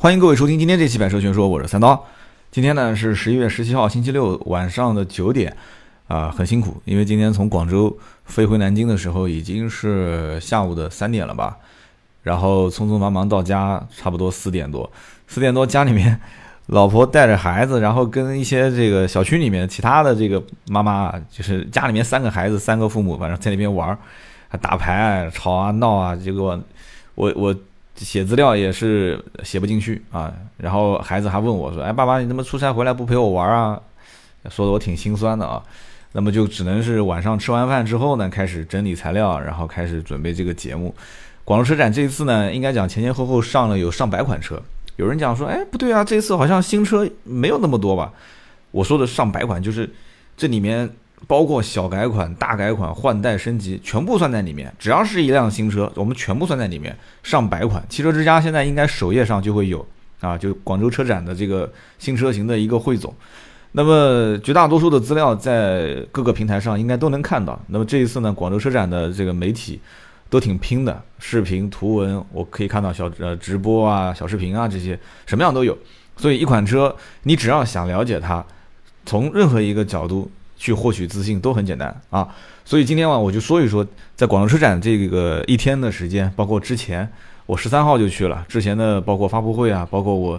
欢迎各位收听今天这期百车全说，我是三刀。今天呢是十一月十七号星期六晚上的九点，啊，很辛苦，因为今天从广州飞回南京的时候已经是下午的三点了吧，然后匆匆忙忙到家，差不多四点多，四点多家里面 老婆带着孩子，然后跟一些这个小区里面其他的这个妈妈，就是家里面三个孩子，三个父母，反正在那边玩，还打牌、吵啊闹啊，结果我我。写资料也是写不进去啊，然后孩子还问我说：“哎，爸爸，你怎么出差回来不陪我玩啊？”说的我挺心酸的啊。那么就只能是晚上吃完饭之后呢，开始整理材料，然后开始准备这个节目。广州车展这一次呢，应该讲前前后后上了有上百款车。有人讲说：“哎，不对啊，这次好像新车没有那么多吧？”我说的上百款就是这里面。包括小改款、大改款、换代升级，全部算在里面。只要是一辆新车，我们全部算在里面。上百款，汽车之家现在应该首页上就会有啊，就广州车展的这个新车型的一个汇总。那么绝大多数的资料在各个平台上应该都能看到。那么这一次呢，广州车展的这个媒体都挺拼的，视频、图文，我可以看到小呃直播啊、小视频啊这些，什么样都有。所以一款车，你只要想了解它，从任何一个角度。去获取资讯都很简单啊，所以今天晚我就说一说，在广州车展这个一天的时间，包括之前我十三号就去了，之前的包括发布会啊，包括我，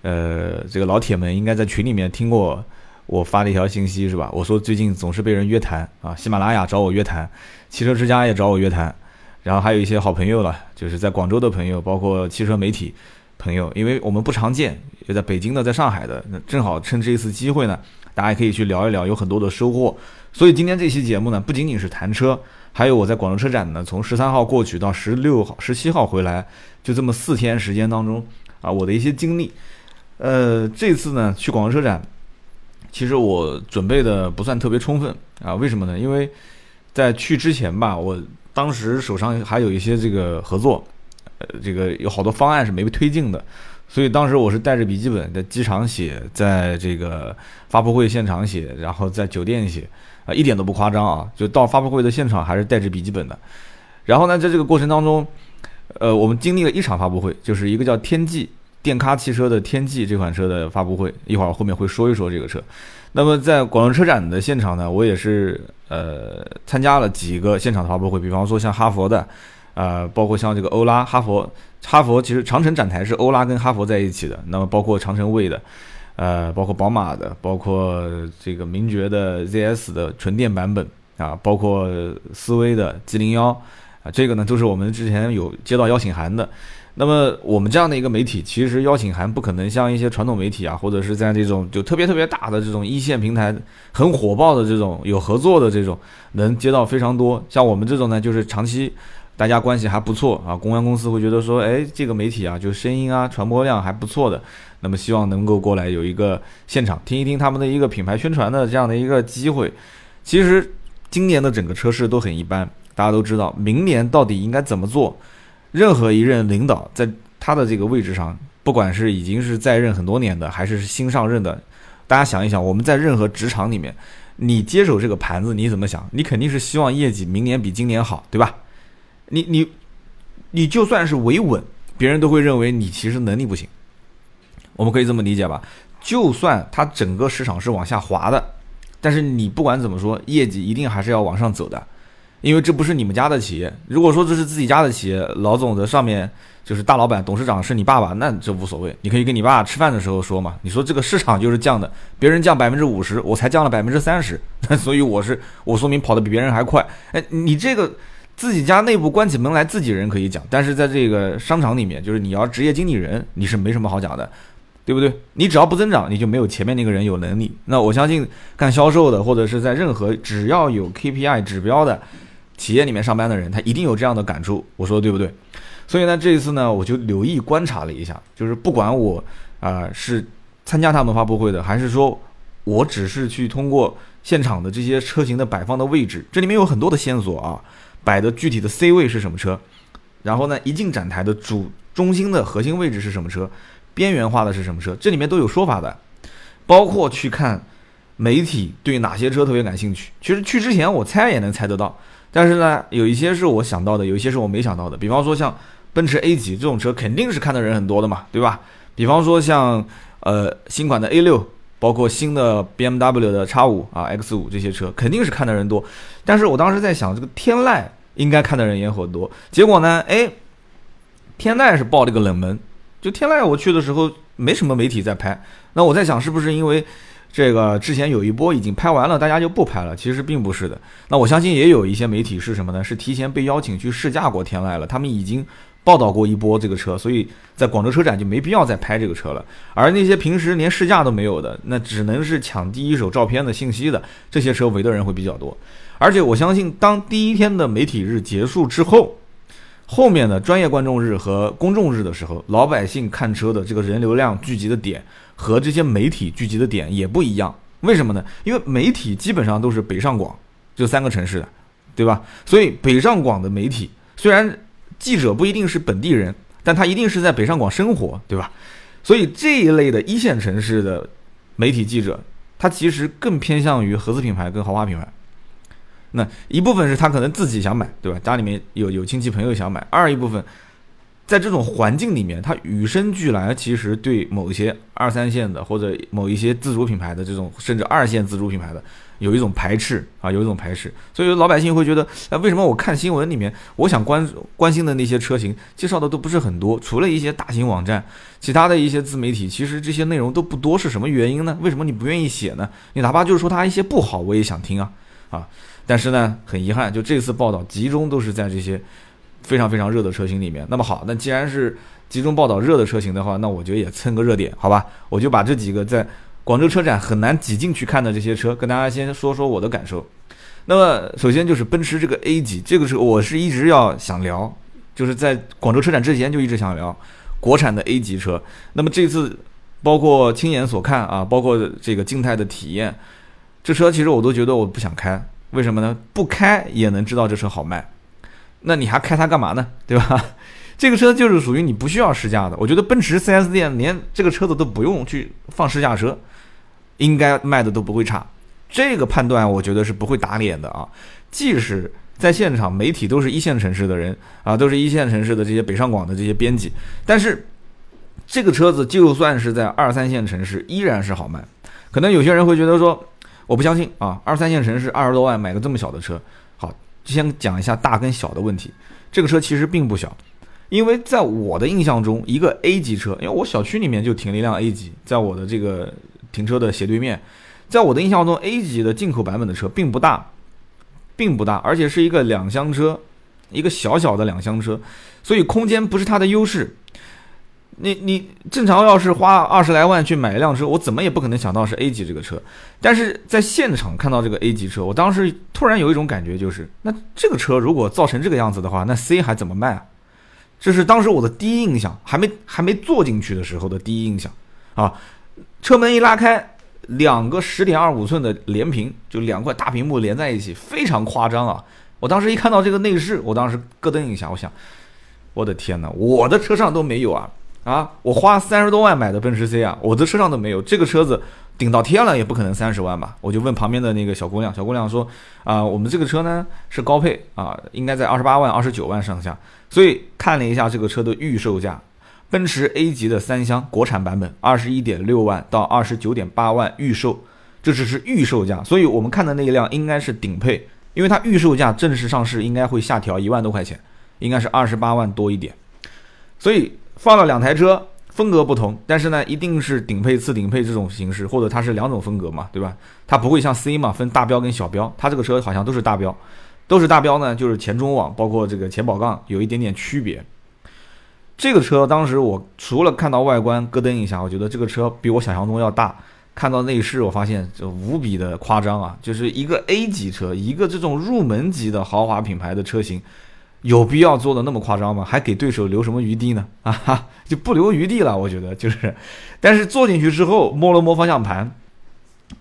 呃，这个老铁们应该在群里面听过我发的一条信息是吧？我说最近总是被人约谈啊，喜马拉雅找我约谈，汽车之家也找我约谈，然后还有一些好朋友了，就是在广州的朋友，包括汽车媒体朋友，因为我们不常见，有在北京的，在上海的，那正好趁这一次机会呢。大家可以去聊一聊，有很多的收获。所以今天这期节目呢，不仅仅是谈车，还有我在广州车展呢，从十三号过去到十六号、十七号回来，就这么四天时间当中啊，我的一些经历。呃，这次呢去广州车展，其实我准备的不算特别充分啊。为什么呢？因为在去之前吧，我当时手上还有一些这个合作，呃，这个有好多方案是没被推进的。所以当时我是带着笔记本在机场写，在这个发布会现场写，然后在酒店写，啊，一点都不夸张啊！就到发布会的现场还是带着笔记本的。然后呢，在这个过程当中，呃，我们经历了一场发布会，就是一个叫天际电咖汽车的天际这款车的发布会。一会儿后面会说一说这个车。那么在广州车展的现场呢，我也是呃参加了几个现场的发布会，比方说像哈佛的。呃，包括像这个欧拉、哈佛、哈佛，其实长城展台是欧拉跟哈佛在一起的。那么包括长城卫的，呃，包括宝马的，包括这个名爵的 ZS 的纯电版本啊，包括思威的 G 零幺啊，这个呢都是我们之前有接到邀请函的。那么我们这样的一个媒体，其实邀请函不可能像一些传统媒体啊，或者是在这种就特别特别大的这种一线平台很火爆的这种有合作的这种能接到非常多。像我们这种呢，就是长期。大家关系还不错啊，公关公司会觉得说，哎，这个媒体啊，就声音啊，传播量还不错的，那么希望能够过来有一个现场听一听他们的一个品牌宣传的这样的一个机会。其实今年的整个车市都很一般，大家都知道，明年到底应该怎么做？任何一任领导在他的这个位置上，不管是已经是在任很多年的，还是新上任的，大家想一想，我们在任何职场里面，你接手这个盘子，你怎么想？你肯定是希望业绩明年比今年好，对吧？你你，你就算是维稳，别人都会认为你其实能力不行。我们可以这么理解吧？就算它整个市场是往下滑的，但是你不管怎么说，业绩一定还是要往上走的，因为这不是你们家的企业。如果说这是自己家的企业，老总的上面就是大老板、董事长是你爸爸，那这无所谓，你可以跟你爸吃饭的时候说嘛。你说这个市场就是降的，别人降百分之五十，我才降了百分之三十，所以我是我说明跑得比别人还快。哎，你这个。自己家内部关起门来，自己人可以讲，但是在这个商场里面，就是你要职业经理人，你是没什么好讲的，对不对？你只要不增长，你就没有前面那个人有能力。那我相信干销售的，或者是在任何只要有 KPI 指标的企业里面上班的人，他一定有这样的感触。我说对不对？所以呢，这一次呢，我就留意观察了一下，就是不管我啊是参加他们发布会的，还是说我只是去通过现场的这些车型的摆放的位置，这里面有很多的线索啊。摆的具体的 C 位是什么车？然后呢，一进展台的主中心的核心位置是什么车？边缘化的是什么车？这里面都有说法的。包括去看媒体对哪些车特别感兴趣。其实去之前我猜也能猜得到，但是呢，有一些是我想到的，有一些是我没想到的。比方说像奔驰 A 级这种车，肯定是看的人很多的嘛，对吧？比方说像呃新款的 A 六，包括新的 BMW 的 X 五啊 X 五这些车，肯定是看的人多。但是我当时在想，这个天籁应该看的人也很多。结果呢，哎，天籁是爆了个冷门。就天籁我去的时候，没什么媒体在拍。那我在想，是不是因为这个之前有一波已经拍完了，大家就不拍了？其实并不是的。那我相信也有一些媒体是什么呢？是提前被邀请去试驾过天籁了，他们已经报道过一波这个车，所以在广州车展就没必要再拍这个车了。而那些平时连试驾都没有的，那只能是抢第一手照片的信息的这些车围的人会比较多。而且我相信，当第一天的媒体日结束之后，后面的专业观众日和公众日的时候，老百姓看车的这个人流量聚集的点和这些媒体聚集的点也不一样。为什么呢？因为媒体基本上都是北上广这三个城市的，对吧？所以北上广的媒体虽然记者不一定是本地人，但他一定是在北上广生活，对吧？所以这一类的一线城市的媒体记者，他其实更偏向于合资品牌跟豪华品牌。那一部分是他可能自己想买，对吧？家里面有有亲戚朋友想买。二一部分，在这种环境里面，他与生俱来其实对某一些二三线的或者某一些自主品牌的这种，甚至二线自主品牌的，有一种排斥啊，有一种排斥。所以老百姓会觉得，哎，为什么我看新闻里面，我想关关心的那些车型介绍的都不是很多？除了一些大型网站，其他的一些自媒体，其实这些内容都不多，是什么原因呢？为什么你不愿意写呢？你哪怕就是说它一些不好，我也想听啊，啊。但是呢，很遗憾，就这次报道集中都是在这些非常非常热的车型里面。那么好，那既然是集中报道热的车型的话，那我觉得也蹭个热点，好吧？我就把这几个在广州车展很难挤进去看的这些车，跟大家先说说我的感受。那么首先就是奔驰这个 A 级，这个车我是一直要想聊，就是在广州车展之前就一直想聊国产的 A 级车。那么这次包括亲眼所看啊，包括这个静态的体验，这车其实我都觉得我不想开。为什么呢？不开也能知道这车好卖，那你还开它干嘛呢？对吧？这个车就是属于你不需要试驾的。我觉得奔驰 4S 店连这个车子都不用去放试驾车，应该卖的都不会差。这个判断我觉得是不会打脸的啊！即使在现场媒体都是一线城市的人啊，都是一线城市的这些北上广的这些编辑，但是这个车子就算是在二三线城市依然是好卖。可能有些人会觉得说。我不相信啊！二三线城市二十多万买个这么小的车，好，先讲一下大跟小的问题。这个车其实并不小，因为在我的印象中，一个 A 级车，因为我小区里面就停了一辆 A 级，在我的这个停车的斜对面，在我的印象中，A 级的进口版本的车并不大，并不大，而且是一个两厢车，一个小小的两厢车，所以空间不是它的优势。你你正常要是花二十来万去买一辆车，我怎么也不可能想到是 A 级这个车。但是在现场看到这个 A 级车，我当时突然有一种感觉，就是那这个车如果造成这个样子的话，那 C 还怎么卖啊？这是当时我的第一印象，还没还没坐进去的时候的第一印象啊。车门一拉开，两个十点二五寸的连屏，就两块大屏幕连在一起，非常夸张啊！我当时一看到这个内饰，我当时咯噔一下，我想，我的天哪，我的车上都没有啊！啊！我花三十多万买的奔驰 C 啊，我的车上都没有。这个车子顶到天了也不可能三十万吧？我就问旁边的那个小姑娘，小姑娘说：“啊，我们这个车呢是高配啊，应该在二十八万、二十九万上下。”所以看了一下这个车的预售价，奔驰 A 级的三厢国产版本二十一点六万到二十九点八万预售，这只是预售价。所以我们看的那一辆应该是顶配，因为它预售价正式上市应该会下调一万多块钱，应该是二十八万多一点。所以。放了两台车，风格不同，但是呢，一定是顶配、次顶配这种形式，或者它是两种风格嘛，对吧？它不会像 C 嘛，分大标跟小标，它这个车好像都是大标，都是大标呢，就是前中网包括这个前保杠有一点点区别。这个车当时我除了看到外观咯噔一下，我觉得这个车比我想象中要大。看到内饰，我发现就无比的夸张啊，就是一个 A 级车，一个这种入门级的豪华品牌的车型。有必要做的那么夸张吗？还给对手留什么余地呢？啊哈，就不留余地了。我觉得就是，但是坐进去之后摸了摸方向盘，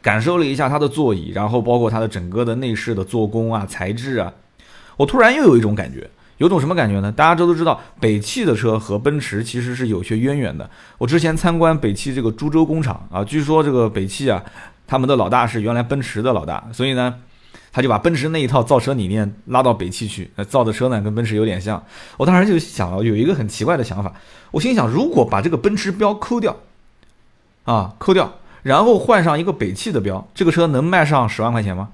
感受了一下它的座椅，然后包括它的整个的内饰的做工啊、材质啊，我突然又有一种感觉，有种什么感觉呢？大家都都知道，北汽的车和奔驰其实是有些渊源的。我之前参观北汽这个株洲工厂啊，据说这个北汽啊，他们的老大是原来奔驰的老大，所以呢。他就把奔驰那一套造车理念拉到北汽去，那造的车呢跟奔驰有点像。我当时就想了，有一个很奇怪的想法，我心想，如果把这个奔驰标抠掉，啊，抠掉，然后换上一个北汽的标，这个车能卖上十万块钱吗？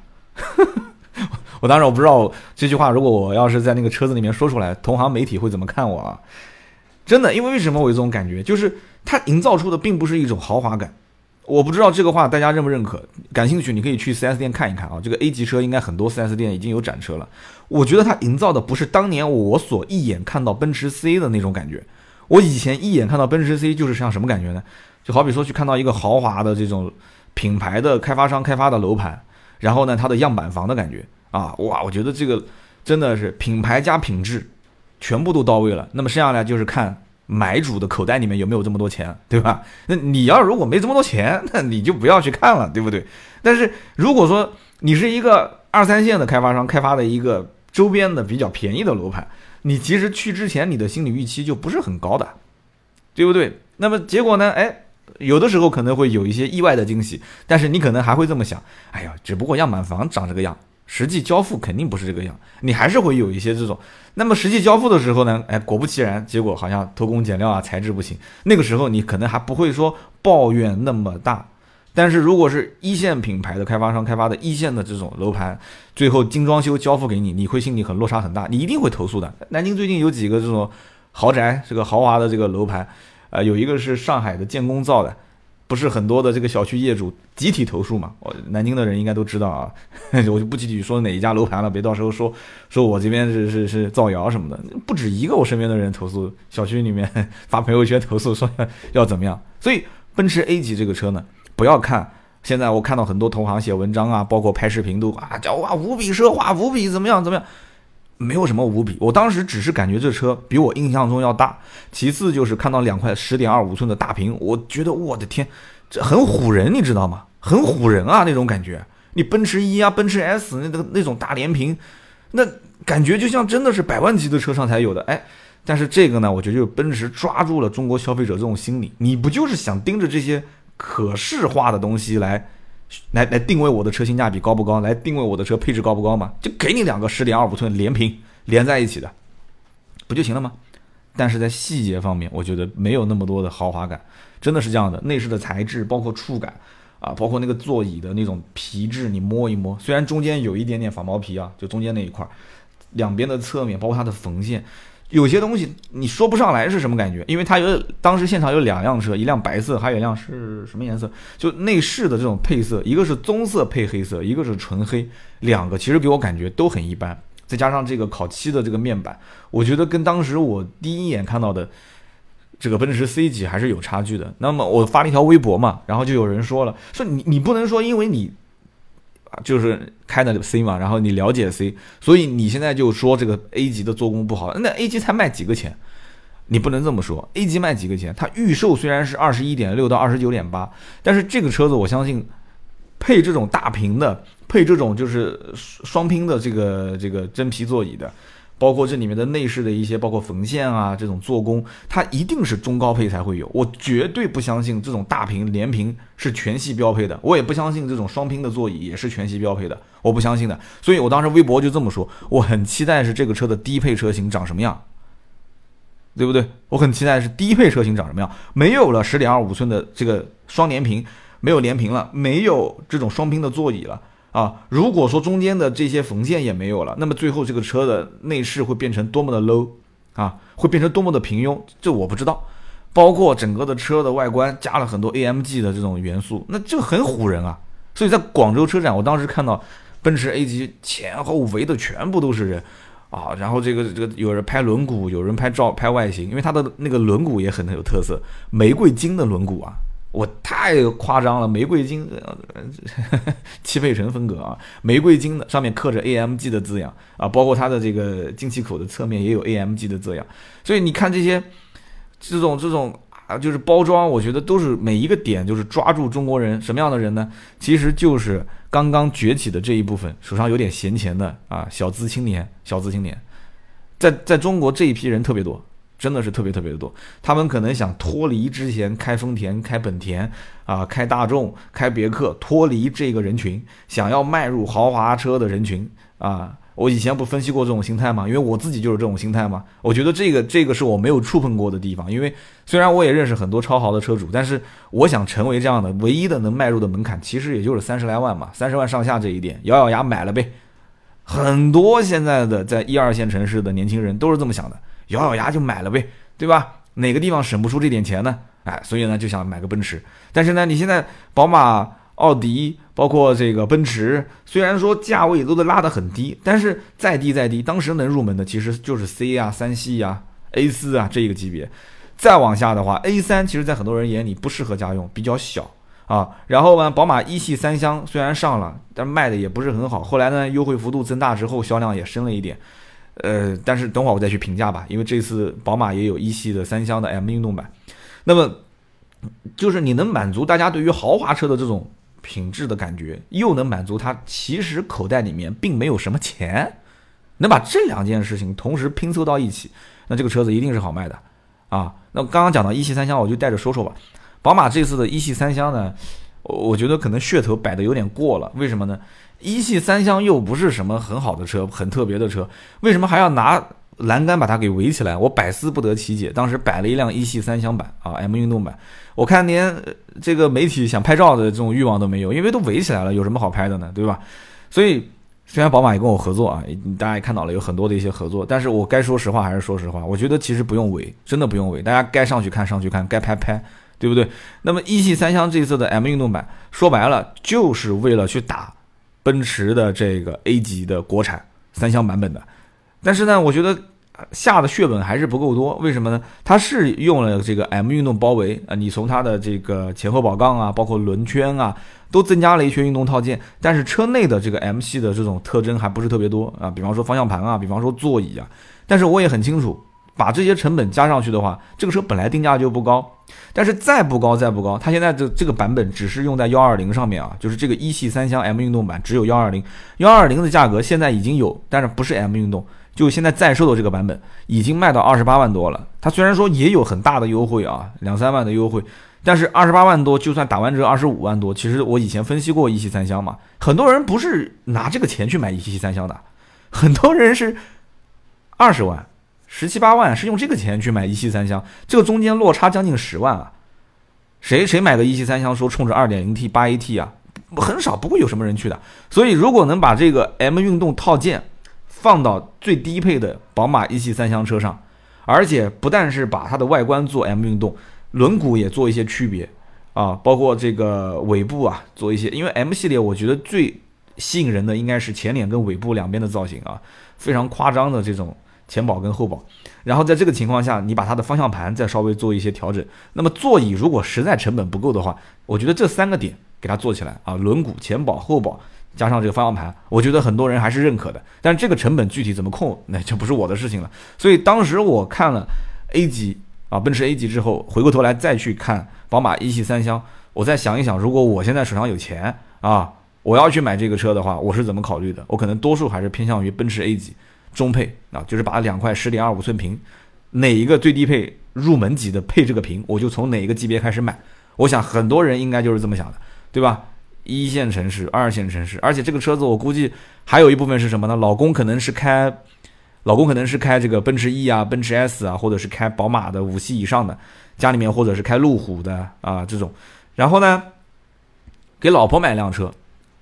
我当时我不知道这句话，如果我要是在那个车子里面说出来，同行媒体会怎么看我啊？真的，因为为什么我有这种感觉，就是它营造出的并不是一种豪华感。我不知道这个话大家认不认可，感兴趣你可以去 4S 店看一看啊。这个 A 级车应该很多 4S 店已经有展车了。我觉得它营造的不是当年我所一眼看到奔驰 C 的那种感觉。我以前一眼看到奔驰 C 就是像什么感觉呢？就好比说去看到一个豪华的这种品牌的开发商开发的楼盘，然后呢它的样板房的感觉啊，哇，我觉得这个真的是品牌加品质全部都到位了。那么剩下来就是看。买主的口袋里面有没有这么多钱，对吧？那你要如果没这么多钱，那你就不要去看了，对不对？但是如果说你是一个二三线的开发商开发的一个周边的比较便宜的楼盘，你其实去之前你的心理预期就不是很高的，对不对？那么结果呢？哎，有的时候可能会有一些意外的惊喜，但是你可能还会这么想：哎呀，只不过样板房长这个样。实际交付肯定不是这个样，你还是会有一些这种。那么实际交付的时候呢？哎，果不其然，结果好像偷工减料啊，材质不行。那个时候你可能还不会说抱怨那么大。但是如果是一线品牌的开发商开发的一线的这种楼盘，最后精装修交付给你，你会心里很落差很大，你一定会投诉的。南京最近有几个这种豪宅，这个豪华的这个楼盘，呃，有一个是上海的建工造的。不是很多的这个小区业主集体投诉嘛？我南京的人应该都知道啊，我就不具体说哪一家楼盘了，别到时候说说我这边是是是造谣什么的。不止一个我身边的人投诉，小区里面 发朋友圈投诉说要怎么样。所以奔驰 A 级这个车呢，不要看现在我看到很多同行写文章啊，包括拍视频都啊叫哇无比奢华，无比怎么样怎么样。没有什么无比，我当时只是感觉这车比我印象中要大。其次就是看到两块十点二五寸的大屏，我觉得我的天，这很唬人，你知道吗？很唬人啊，那种感觉。你奔驰 E 啊，奔驰 S 那个那种大连屏，那感觉就像真的是百万级的车上才有的。哎，但是这个呢，我觉得就是奔驰抓住了中国消费者这种心理，你不就是想盯着这些可视化的东西来？来来定位我的车性价比高不高？来定位我的车配置高不高嘛？就给你两个十点二五寸连屏连在一起的，不就行了吗？但是在细节方面，我觉得没有那么多的豪华感，真的是这样的。内饰的材质，包括触感啊，包括那个座椅的那种皮质，你摸一摸，虽然中间有一点点仿毛皮啊，就中间那一块，两边的侧面，包括它的缝线。有些东西你说不上来是什么感觉，因为它有当时现场有两辆车，一辆白色，还有一辆是什么颜色？就内饰的这种配色，一个是棕色配黑色，一个是纯黑，两个其实给我感觉都很一般。再加上这个烤漆的这个面板，我觉得跟当时我第一眼看到的这个奔驰 C 级还是有差距的。那么我发了一条微博嘛，然后就有人说了，说你你不能说因为你。就是开的 C 嘛，然后你了解 C，所以你现在就说这个 A 级的做工不好，那 A 级才卖几个钱？你不能这么说，A 级卖几个钱？它预售虽然是二十一点六到二十九点八，但是这个车子我相信配这种大屏的，配这种就是双拼的这个这个真皮座椅的。包括这里面的内饰的一些，包括缝线啊，这种做工，它一定是中高配才会有。我绝对不相信这种大屏连屏是全系标配的，我也不相信这种双拼的座椅也是全系标配的，我不相信的。所以我当时微博就这么说，我很期待是这个车的低配车型长什么样，对不对？我很期待是低配车型长什么样，没有了十点二五寸的这个双连屏，没有连屏了，没有这种双拼的座椅了。啊，如果说中间的这些缝线也没有了，那么最后这个车的内饰会变成多么的 low 啊，会变成多么的平庸，这我不知道。包括整个的车的外观加了很多 AMG 的这种元素，那就很唬人啊。所以在广州车展，我当时看到奔驰 A 级前后围的全部都是人啊，然后这个这个有人拍轮毂，有人拍照拍外形，因为它的那个轮毂也很有特色，玫瑰金的轮毂啊。我太夸张了，玫瑰金，汽配城风格啊，玫瑰金的上面刻着 AMG 的字样啊，包括它的这个进气口的侧面也有 AMG 的字样，所以你看这些，这种这种啊，就是包装，我觉得都是每一个点就是抓住中国人什么样的人呢？其实就是刚刚崛起的这一部分，手上有点闲钱的啊，小资青年，小资青年，在在中国这一批人特别多。真的是特别特别的多。他们可能想脱离之前开丰田、开本田啊、开大众、开别克，脱离这个人群，想要迈入豪华车的人群啊。我以前不分析过这种心态吗？因为我自己就是这种心态嘛。我觉得这个这个是我没有触碰过的地方。因为虽然我也认识很多超豪的车主，但是我想成为这样的，唯一的能迈入的门槛，其实也就是三十来万嘛，三十万上下这一点，咬咬牙买了呗。很多现在的在一二线城市的年轻人都是这么想的，咬咬牙就买了呗，对吧？哪个地方省不出这点钱呢？哎，所以呢就想买个奔驰。但是呢，你现在宝马、奥迪。包括这个奔驰，虽然说价位都得拉得很低，但是再低再低，当时能入门的其实就是 C 啊、三系啊、A 四啊这一个级别。再往下的话，A 三其实在很多人眼里不适合家用，比较小啊。然后呢，宝马一系三厢虽然上了，但卖的也不是很好。后来呢，优惠幅度增大之后，销量也升了一点。呃，但是等会儿我再去评价吧，因为这次宝马也有一系的三厢的 M 运动版。那么，就是你能满足大家对于豪华车的这种。品质的感觉又能满足他，其实口袋里面并没有什么钱，能把这两件事情同时拼凑到一起，那这个车子一定是好卖的啊。那刚刚讲到一系三厢，我就带着说说吧。宝马这次的一系三厢呢，我觉得可能噱头摆的有点过了。为什么呢？一系三厢又不是什么很好的车，很特别的车，为什么还要拿栏杆把它给围起来？我百思不得其解。当时摆了一辆一系三厢版啊，M 运动版。我看连这个媒体想拍照的这种欲望都没有，因为都围起来了，有什么好拍的呢？对吧？所以虽然宝马也跟我合作啊，大家也看到了有很多的一些合作，但是我该说实话还是说实话，我觉得其实不用围，真的不用围，大家该上去看上去看，该拍拍，对不对？那么一系三厢这次的 M 运动版，说白了就是为了去打奔驰的这个 A 级的国产三厢版本的，但是呢，我觉得。下的血本还是不够多，为什么呢？它是用了这个 M 运动包围啊，你从它的这个前后保杠啊，包括轮圈啊，都增加了一些运动套件，但是车内的这个 M 系的这种特征还不是特别多啊，比方说方向盘啊，比方说座椅啊。但是我也很清楚，把这些成本加上去的话，这个车本来定价就不高，但是再不高再不高，它现在的这个版本只是用在幺二零上面啊，就是这个一系三厢 M 运动版只有幺二零，幺二零的价格现在已经有，但是不是 M 运动。就现在在售的这个版本已经卖到二十八万多了。它虽然说也有很大的优惠啊，两三万的优惠，但是二十八万多就算打完折二十五万多，其实我以前分析过一系三厢嘛，很多人不是拿这个钱去买一系三厢的，很多人是二十万、十七八万是用这个钱去买一系三厢，这个中间落差将近十万啊。谁谁买个一系三厢说冲着二点零 T 八 AT 啊，很少不会有什么人去的。所以如果能把这个 M 运动套件，放到最低配的宝马一系三厢车上，而且不但是把它的外观做 M 运动，轮毂也做一些区别啊，包括这个尾部啊做一些，因为 M 系列我觉得最吸引人的应该是前脸跟尾部两边的造型啊，非常夸张的这种前保跟后保。然后在这个情况下，你把它的方向盘再稍微做一些调整，那么座椅如果实在成本不够的话，我觉得这三个点给它做起来啊，轮毂、前保、后保。加上这个方向盘，我觉得很多人还是认可的。但是这个成本具体怎么控，那就不是我的事情了。所以当时我看了 A 级啊，奔驰 A 级之后，回过头来再去看宝马一系三厢，我再想一想，如果我现在手上有钱啊，我要去买这个车的话，我是怎么考虑的？我可能多数还是偏向于奔驰 A 级中配啊，就是把两块十点二五寸屏，哪一个最低配入门级的配这个屏，我就从哪一个级别开始买。我想很多人应该就是这么想的，对吧？一线城市、二线城市，而且这个车子我估计还有一部分是什么呢？老公可能是开，老公可能是开这个奔驰 E 啊、奔驰 S 啊，或者是开宝马的五系以上的，家里面或者是开路虎的啊这种。然后呢，给老婆买辆车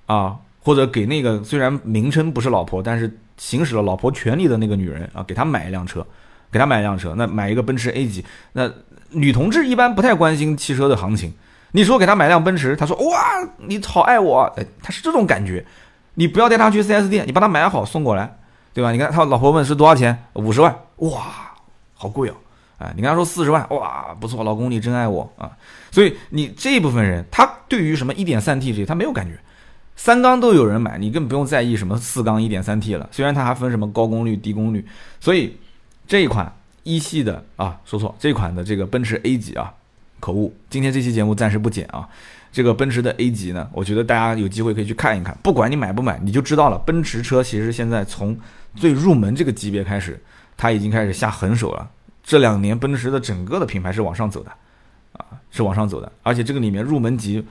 啊，或者给那个虽然名称不是老婆，但是行使了老婆权利的那个女人啊，给她买一辆车，给她买一辆车，那买一个奔驰 A 级。那女同志一般不太关心汽车的行情。你说给他买辆奔驰，他说哇，你好爱我，哎，他是这种感觉。你不要带他去 4S 店，你把他买好送过来，对吧？你看他老婆问是多少钱，五十万，哇，好贵哦，哎，你跟他说四十万，哇，不错，老公你真爱我啊。所以你这一部分人，他对于什么 1.3T 这些他没有感觉，三缸都有人买，你更不用在意什么四缸一点三 T 了。虽然它还分什么高功率、低功率，所以这一款一系的啊，说错，这款的这个奔驰 A 级啊。口误，今天这期节目暂时不剪啊。这个奔驰的 A 级呢，我觉得大家有机会可以去看一看。不管你买不买，你就知道了。奔驰车其实现在从最入门这个级别开始，它已经开始下狠手了。这两年奔驰的整个的品牌是往上走的，啊，是往上走的，而且这个里面入门级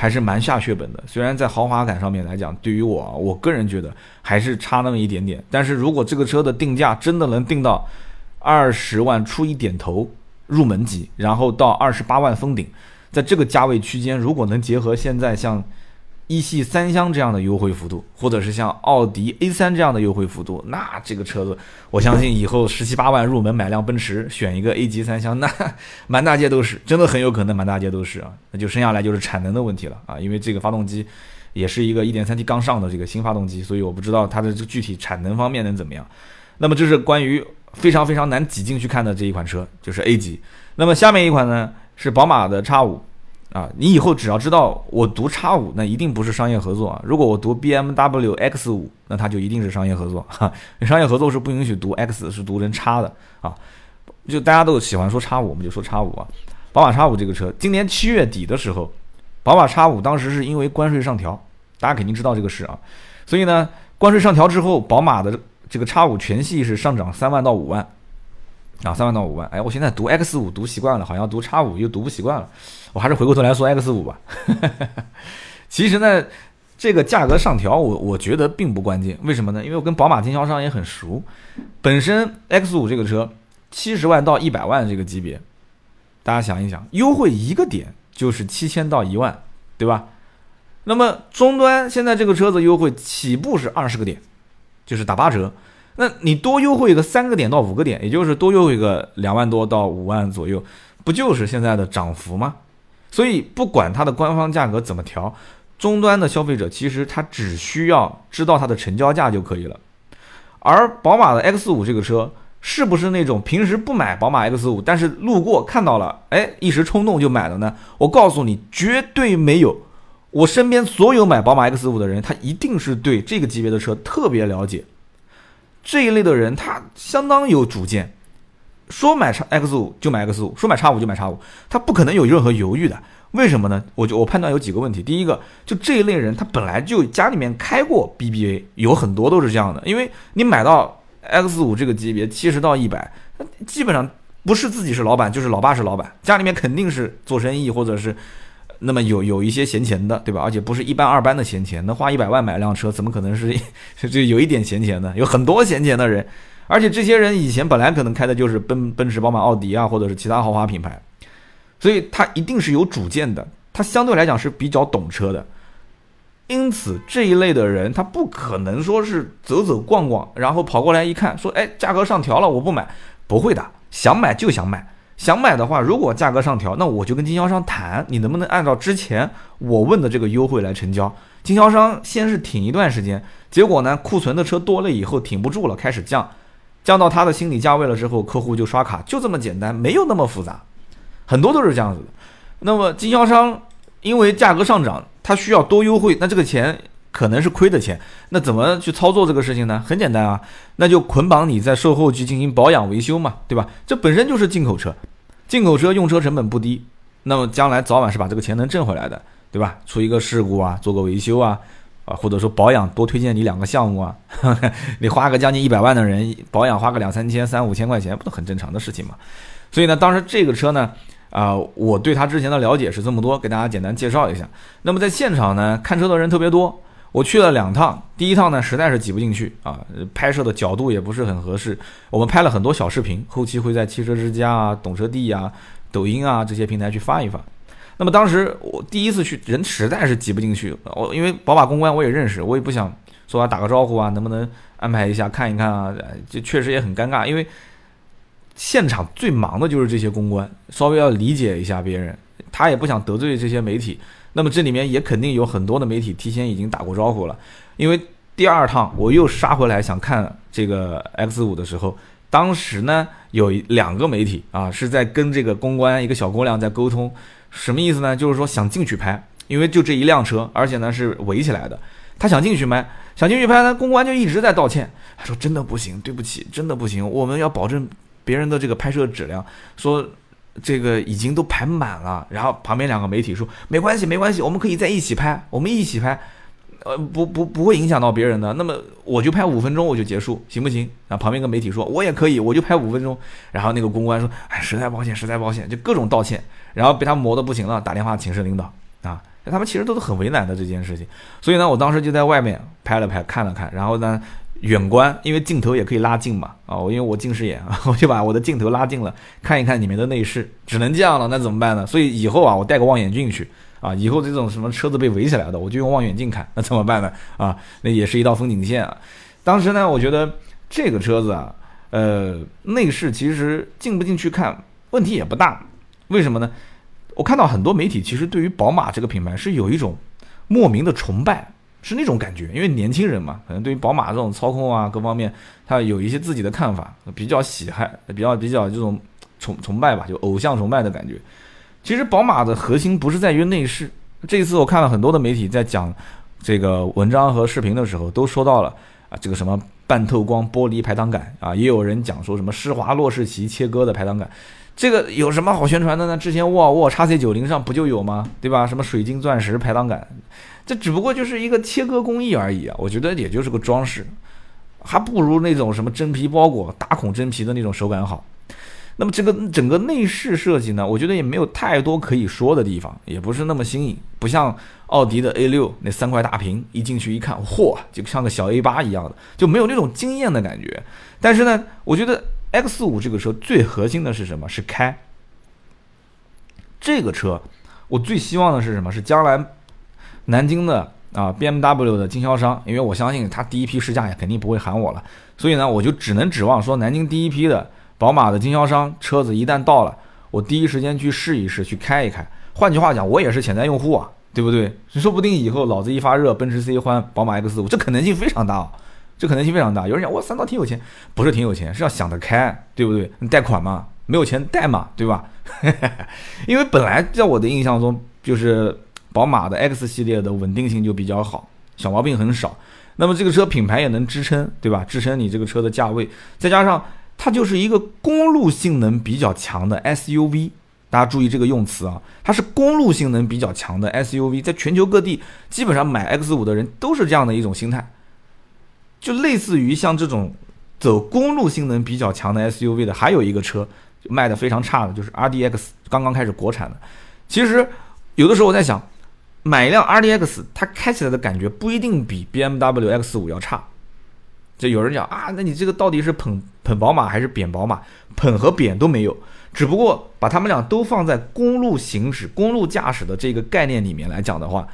还是蛮下血本的。虽然在豪华感上面来讲，对于我，我个人觉得还是差那么一点点。但是如果这个车的定价真的能定到二十万出一点头入门级，然后到二十八万封顶，在这个价位区间，如果能结合现在像。一系三厢这样的优惠幅度，或者是像奥迪 A 三这样的优惠幅度，那这个车子，我相信以后十七八万入门买辆奔驰，选一个 A 级三厢，那 满大街都是，真的很有可能满大街都是啊。那就剩下来就是产能的问题了啊，因为这个发动机也是一个 1.3T 刚上的这个新发动机，所以我不知道它的这具体产能方面能怎么样。那么这是关于非常非常难挤进去看的这一款车，就是 A 级。那么下面一款呢是宝马的 X 五。啊，你以后只要知道我读叉五，那一定不是商业合作啊。如果我读 B M W X 五，那它就一定是商业合作哈。商业合作是不允许读 X，是读成叉的啊。就大家都喜欢说叉五，我们就说叉五啊。宝马叉五这个车，今年七月底的时候，宝马叉五当时是因为关税上调，大家肯定知道这个事啊。所以呢，关税上调之后，宝马的这个叉五全系是上涨三万到五万啊，三万到五万。哎，我现在读 X 五读习惯了，好像读叉五又读不习惯了。我还是回过头来说 X 五吧。其实呢，这个价格上调，我我觉得并不关键。为什么呢？因为我跟宝马经销商也很熟。本身 X 五这个车七十万到一百万这个级别，大家想一想，优惠一个点就是七千到一万，对吧？那么终端现在这个车子优惠起步是二十个点，就是打八折。那你多优惠个三个点到五个点，也就是多优惠个两万多到五万左右，不就是现在的涨幅吗？所以，不管它的官方价格怎么调，终端的消费者其实他只需要知道它的成交价就可以了。而宝马的 X 五这个车，是不是那种平时不买宝马 X 五，但是路过看到了，哎，一时冲动就买了呢？我告诉你，绝对没有。我身边所有买宝马 X 五的人，他一定是对这个级别的车特别了解。这一类的人，他相当有主见。说买叉 X 五就买 X 五，说买叉五就买叉五，他不可能有任何犹豫的。为什么呢？我就我判断有几个问题。第一个，就这一类人，他本来就家里面开过 BBA，有很多都是这样的。因为你买到 X 五这个级别，七十到一百，基本上不是自己是老板，就是老爸是老板，家里面肯定是做生意或者是那么有有一些闲钱的，对吧？而且不是一般二般的闲钱，能花一百万买辆车，怎么可能是 就有一点闲钱呢？有很多闲钱的人。而且这些人以前本来可能开的就是奔奔驰、宝马、奥迪啊，或者是其他豪华品牌，所以他一定是有主见的，他相对来讲是比较懂车的。因此这一类的人，他不可能说是走走逛逛，然后跑过来一看，说：“哎，价格上调了，我不买。”不会的，想买就想买。想买的话，如果价格上调，那我就跟经销商谈，你能不能按照之前我问的这个优惠来成交？经销商先是挺一段时间，结果呢，库存的车多了以后挺不住了，开始降。降到他的心理价位了之后，客户就刷卡，就这么简单，没有那么复杂，很多都是这样子的。那么经销商因为价格上涨，他需要多优惠，那这个钱可能是亏的钱，那怎么去操作这个事情呢？很简单啊，那就捆绑你在售后去进行保养维修嘛，对吧？这本身就是进口车，进口车用车成本不低，那么将来早晚是把这个钱能挣回来的，对吧？出一个事故啊，做个维修啊。啊，或者说保养多推荐你两个项目啊，你花个将近一百万的人保养花个两三千、三五千块钱，不都很正常的事情吗？所以呢，当时这个车呢，啊，我对他之前的了解是这么多，给大家简单介绍一下。那么在现场呢，看车的人特别多，我去了两趟，第一趟呢实在是挤不进去啊，拍摄的角度也不是很合适。我们拍了很多小视频，后期会在汽车之家啊、懂车帝啊、抖音啊这些平台去发一发。那么当时我第一次去，人实在是挤不进去。我因为宝马公关我也认识，我也不想说啊打个招呼啊，能不能安排一下看一看啊？就确实也很尴尬，因为现场最忙的就是这些公关，稍微要理解一下别人，他也不想得罪这些媒体。那么这里面也肯定有很多的媒体提前已经打过招呼了。因为第二趟我又杀回来想看这个 X 五的时候，当时呢有两个媒体啊是在跟这个公关一个小姑娘在沟通。什么意思呢？就是说想进去拍，因为就这一辆车，而且呢是围起来的。他想进去拍，想进去拍呢，公关就一直在道歉。他说：“真的不行，对不起，真的不行，我们要保证别人的这个拍摄质量。”说这个已经都排满了。然后旁边两个媒体说：“没关系，没关系，我们可以在一起拍，我们一起拍。”呃，不不不会影响到别人的，那么我就拍五分钟我就结束，行不行？然后旁边一个媒体说我也可以，我就拍五分钟。然后那个公关说，哎，实在抱歉，实在抱歉，就各种道歉。然后被他磨得不行了，打电话请示领导啊。他们其实都是很为难的这件事情。所以呢，我当时就在外面拍了拍，看了看，然后呢，远观，因为镜头也可以拉近嘛，啊，我因为我近视眼啊，我就把我的镜头拉近了，看一看里面的内饰，只能这样了，那怎么办呢？所以以后啊，我带个望远镜去。啊，以后这种什么车子被围起来的，我就用望远镜看，那怎么办呢？啊，那也是一道风景线啊。当时呢，我觉得这个车子啊，呃，内饰其实进不进去看问题也不大。为什么呢？我看到很多媒体其实对于宝马这个品牌是有一种莫名的崇拜，是那种感觉。因为年轻人嘛，可能对于宝马这种操控啊各方面，他有一些自己的看法，比较喜爱，比较比较这种崇崇拜吧，就偶像崇拜的感觉。其实宝马的核心不是在于内饰。这一次我看了很多的媒体在讲这个文章和视频的时候，都说到了啊，这个什么半透光玻璃排挡杆啊，也有人讲说什么施华洛世奇切割的排挡杆，这个有什么好宣传的呢？之前沃尔沃 x C 九零上不就有吗？对吧？什么水晶钻石排挡杆，这只不过就是一个切割工艺而已啊，我觉得也就是个装饰，还不如那种什么真皮包裹、打孔真皮的那种手感好。那么这个整个内饰设计呢，我觉得也没有太多可以说的地方，也不是那么新颖，不像奥迪的 A 六那三块大屏，一进去一看，嚯，就像个小 A 八一样的，就没有那种惊艳的感觉。但是呢，我觉得 X 五这个车最核心的是什么？是开。这个车我最希望的是什么？是将来南京的啊 BMW 的经销商，因为我相信他第一批试驾也肯定不会喊我了，所以呢，我就只能指望说南京第一批的。宝马的经销商车子一旦到了，我第一时间去试一试，去开一开。换句话讲，我也是潜在用户啊，对不对？说不定以后脑子一发热，奔驰 C 换宝马 X 五，这可能性非常大，这可能性非常大。有人讲我三刀挺有钱，不是挺有钱，是要想得开，对不对？你贷款嘛，没有钱贷嘛，对吧？因为本来在我的印象中，就是宝马的 X 系列的稳定性就比较好，小毛病很少。那么这个车品牌也能支撑，对吧？支撑你这个车的价位，再加上。它就是一个公路性能比较强的 SUV，大家注意这个用词啊，它是公路性能比较强的 SUV，在全球各地基本上买 X 五的人都是这样的一种心态，就类似于像这种走公路性能比较强的 SUV 的，还有一个车卖的非常差的，就是 RDX，刚刚开始国产的。其实有的时候我在想，买一辆 RDX，它开起来的感觉不一定比 BMW X 五要差。就有人讲啊，那你这个到底是捧捧宝马还是贬宝马？捧和贬都没有，只不过把他们俩都放在公路行驶、公路驾驶的这个概念里面来讲的话，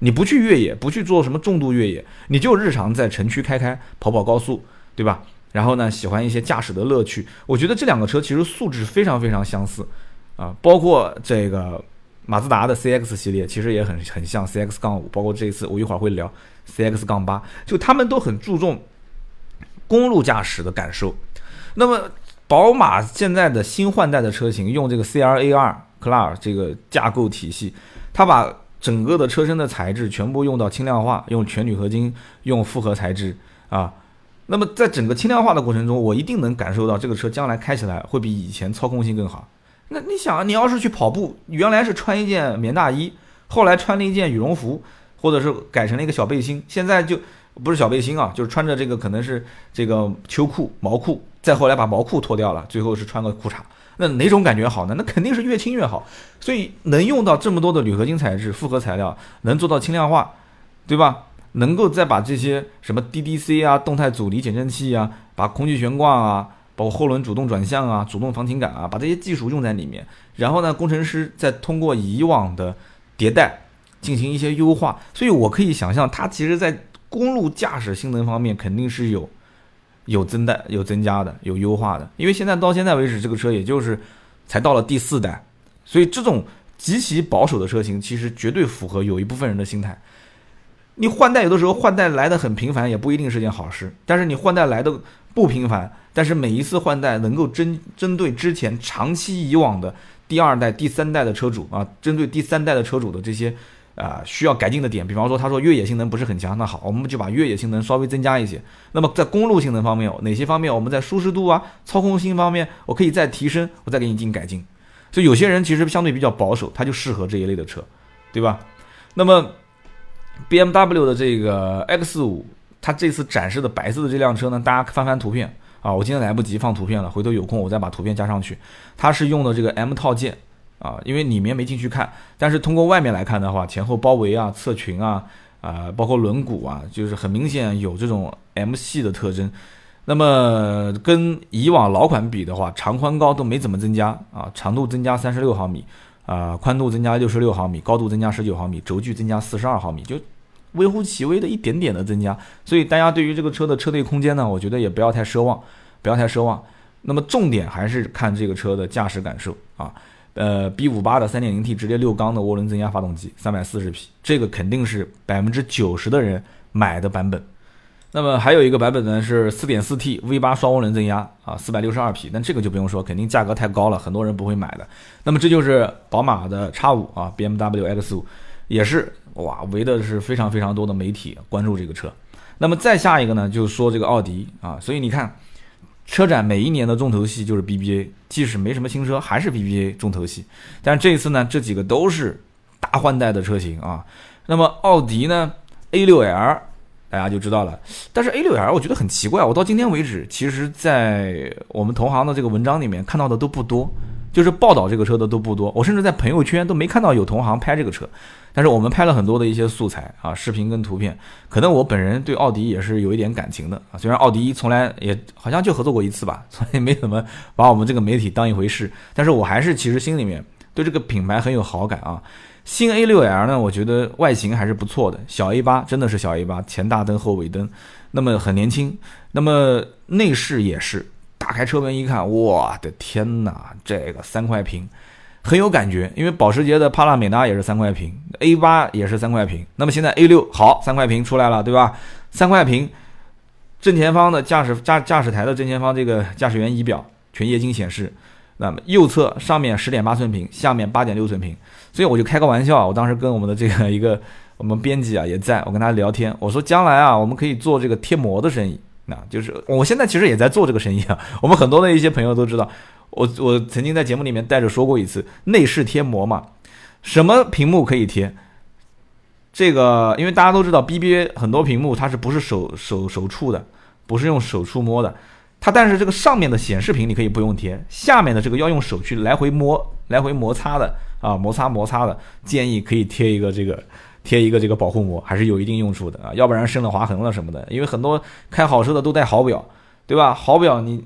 你不去越野，不去做什么重度越野，你就日常在城区开开、跑跑高速，对吧？然后呢，喜欢一些驾驶的乐趣，我觉得这两个车其实素质非常非常相似啊，包括这个马自达的 CX 系列，其实也很很像 CX 杠五，包括这一次我一会儿会聊 CX 杠八，就他们都很注重。公路驾驶的感受，那么宝马现在的新换代的车型用这个 CLA2 CLA 这个架构体系，它把整个的车身的材质全部用到轻量化，用全铝合金，用复合材质啊。那么在整个轻量化的过程中，我一定能感受到这个车将来开起来会比以前操控性更好。那你想，你要是去跑步，原来是穿一件棉大衣，后来穿了一件羽绒服，或者是改成了一个小背心，现在就。不是小背心啊，就是穿着这个可能是这个秋裤、毛裤，再后来把毛裤脱掉了，最后是穿个裤衩。那哪种感觉好呢？那肯定是越轻越好。所以能用到这么多的铝合金材质、复合材料，能做到轻量化，对吧？能够再把这些什么 DDC 啊、动态阻尼减震器啊、把空气悬挂啊、包括后轮主动转向啊、主动防倾杆啊，把这些技术用在里面。然后呢，工程师再通过以往的迭代进行一些优化。所以我可以想象，它其实在。公路驾驶性能方面肯定是有有增代、有增加的、有优化的，因为现在到现在为止，这个车也就是才到了第四代，所以这种极其保守的车型，其实绝对符合有一部分人的心态。你换代有的时候换代来的很频繁，也不一定是件好事。但是你换代来的不频繁，但是每一次换代能够针针对之前长期以往的第二代、第三代的车主啊，针对第三代的车主的这些。啊，需要改进的点，比方说他说越野性能不是很强，那好，我们就把越野性能稍微增加一些。那么在公路性能方面，哪些方面我们在舒适度啊、操控性方面，我可以再提升，我再给你进行改进。所以有些人其实相对比较保守，他就适合这一类的车，对吧？那么 BMW 的这个 X 五，它这次展示的白色的这辆车呢，大家翻翻图片啊，我今天来不及放图片了，回头有空我再把图片加上去。它是用的这个 M 套件啊，因为里面没进去看，但是通过外面来看的话，前后包围啊、侧裙啊、啊包括轮毂啊，就是很明显有这种 M 系的特征。那么跟以往老款比的话，长宽高都没怎么增加啊，长度增加三十六毫米，啊宽度增加六十六毫米，高度增加十九毫米，轴距增加四十二毫米，就微乎其微的一点点的增加。所以大家对于这个车的车内空间呢，我觉得也不要太奢望，不要太奢望。那么重点还是看这个车的驾驶感受啊，呃，B 五八的三点零 T 直列六缸的涡轮增压发动机，三百四十匹，这个肯定是百分之九十的人买的版本。那么还有一个版本呢，是 4.4T V8 双涡轮增压啊，462匹，但这个就不用说，肯定价格太高了，很多人不会买的。那么这就是宝马的 X5 啊，BMW X5 也是哇，围的是非常非常多的媒体关注这个车。那么再下一个呢，就是说这个奥迪啊，所以你看，车展每一年的重头戏就是 BBA，即使没什么新车，还是 BBA 重头戏。但这一次呢，这几个都是大换代的车型啊。那么奥迪呢，A6L。大家就知道了，但是 A6L 我觉得很奇怪，我到今天为止，其实，在我们同行的这个文章里面看到的都不多，就是报道这个车的都不多。我甚至在朋友圈都没看到有同行拍这个车，但是我们拍了很多的一些素材啊，视频跟图片。可能我本人对奥迪也是有一点感情的啊，虽然奥迪从来也好像就合作过一次吧，所以没怎么把我们这个媒体当一回事，但是我还是其实心里面对这个品牌很有好感啊。新 A6L 呢，我觉得外形还是不错的，小 A8 真的是小 A8，前大灯后尾灯，那么很年轻，那么内饰也是，打开车门一看，我的天哪，这个三块屏很有感觉，因为保时捷的帕拉梅拉也是三块屏，A8 也是三块屏，那么现在 A6 好，三块屏出来了，对吧？三块屏，正前方的驾驶驾驾驶台的正前方这个驾驶员仪表全液晶显示。那么右侧上面十点八寸屏，下面八点六寸屏，所以我就开个玩笑，我当时跟我们的这个一个我们编辑啊也在，我跟他聊天，我说将来啊我们可以做这个贴膜的生意，那就是我现在其实也在做这个生意啊。我们很多的一些朋友都知道，我我曾经在节目里面带着说过一次内饰贴膜嘛，什么屏幕可以贴？这个因为大家都知道 BBA 很多屏幕它是不是手手手触的，不是用手触摸的。它但是这个上面的显示屏你可以不用贴，下面的这个要用手去来回摸、来回摩擦的啊，摩擦摩擦的，建议可以贴一个这个贴一个这个保护膜，还是有一定用处的啊，要不然生了划痕了什么的。因为很多开好车的都带好表，对吧？好表你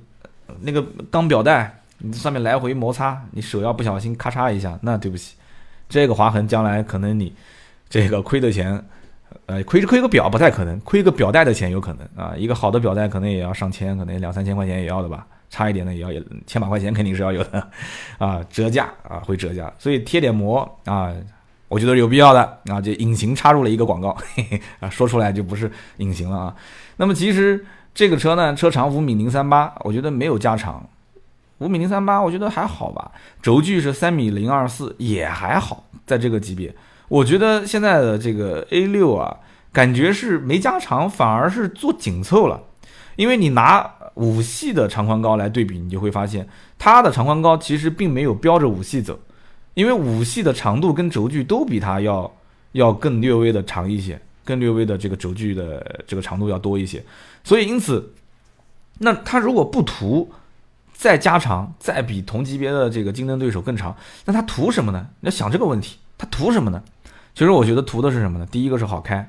那个当表带，你上面来回摩擦，你手要不小心咔嚓一下，那对不起，这个划痕将来可能你这个亏的钱。呃，亏亏个表不太可能，亏个表带的钱有可能啊。一个好的表带可能也要上千，可能两三千块钱也要的吧。差一点的也要千把块钱肯定是要有的啊，折价啊会折价，所以贴点膜啊，我觉得有必要的啊。就隐形插入了一个广告 嘿嘿啊，说出来就不是隐形了啊。那么其实这个车呢，车长五米零三八，我觉得没有加长，五米零三八我觉得还好吧。轴距是三米零二四，也还好，在这个级别。我觉得现在的这个 A 六啊，感觉是没加长，反而是做紧凑了。因为你拿五系的长宽高来对比，你就会发现它的长宽高其实并没有标着五系走，因为五系的长度跟轴距都比它要要更略微的长一些，更略微的这个轴距的这个长度要多一些。所以因此，那它如果不图再加长，再比同级别的这个竞争对手更长，那它图什么呢？你要想这个问题，它图什么呢？其实我觉得图的是什么呢？第一个是好开，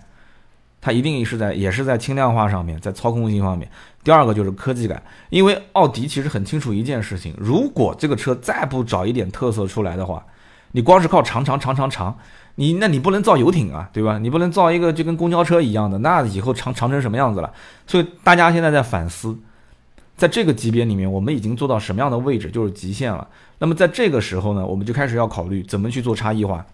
它一定是在也是在轻量化上面，在操控性方面。第二个就是科技感，因为奥迪其实很清楚一件事情：如果这个车再不找一点特色出来的话，你光是靠长长长长长，你那你不能造游艇啊，对吧？你不能造一个就跟公交车一样的，那以后长长成什么样子了？所以大家现在在反思，在这个级别里面，我们已经做到什么样的位置就是极限了。那么在这个时候呢，我们就开始要考虑怎么去做差异化。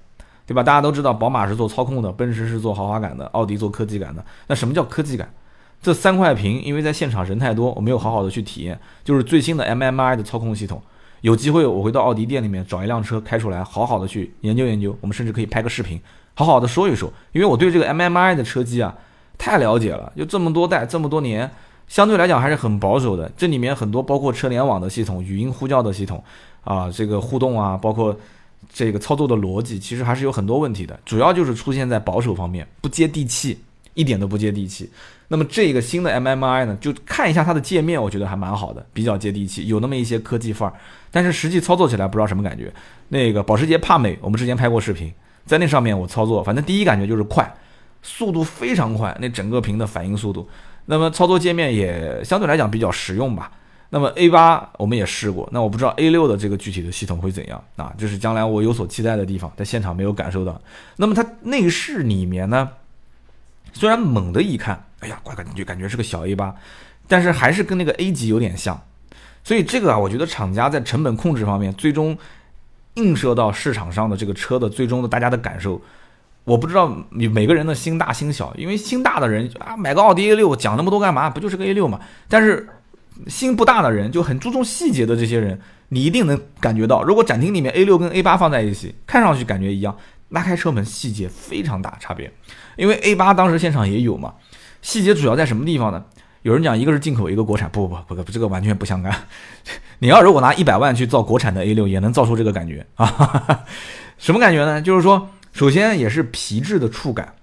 对吧？大家都知道，宝马是做操控的，奔驰是做豪华感的，奥迪做科技感的。那什么叫科技感？这三块屏，因为在现场人太多，我没有好好的去体验。就是最新的 MMI 的操控系统，有机会我会到奥迪店里面找一辆车开出来，好好的去研究研究。我们甚至可以拍个视频，好好的说一说。因为我对这个 MMI 的车机啊太了解了，就这么多代，这么多年，相对来讲还是很保守的。这里面很多包括车联网的系统、语音呼叫的系统啊，这个互动啊，包括。这个操作的逻辑其实还是有很多问题的，主要就是出现在保守方面，不接地气，一点都不接地气。那么这个新的 MMI 呢，就看一下它的界面，我觉得还蛮好的，比较接地气，有那么一些科技范儿。但是实际操作起来不知道什么感觉。那个保时捷帕美，我们之前拍过视频，在那上面我操作，反正第一感觉就是快，速度非常快，那整个屏的反应速度。那么操作界面也相对来讲比较实用吧。那么 A 八我们也试过，那我不知道 A 六的这个具体的系统会怎样啊？这是将来我有所期待的地方，在现场没有感受到。那么它内饰里面呢，虽然猛的一看，哎呀，怪感觉感觉是个小 A 八，但是还是跟那个 A 级有点像。所以这个啊，我觉得厂家在成本控制方面，最终映射到市场上的这个车的最终的大家的感受，我不知道你每个人的心大心小，因为心大的人啊，买个奥迪 A 六讲那么多干嘛？不就是个 A 六嘛？但是。心不大的人就很注重细节的这些人，你一定能感觉到，如果展厅里面 A 六跟 A 八放在一起，看上去感觉一样，拉开车门细节非常大差别。因为 A 八当时现场也有嘛，细节主要在什么地方呢？有人讲一个是进口，一个国产，不不不不，这个完全不相干。你要如果拿一百万去造国产的 A 六，也能造出这个感觉啊？什么感觉呢？就是说，首先也是皮质的触感，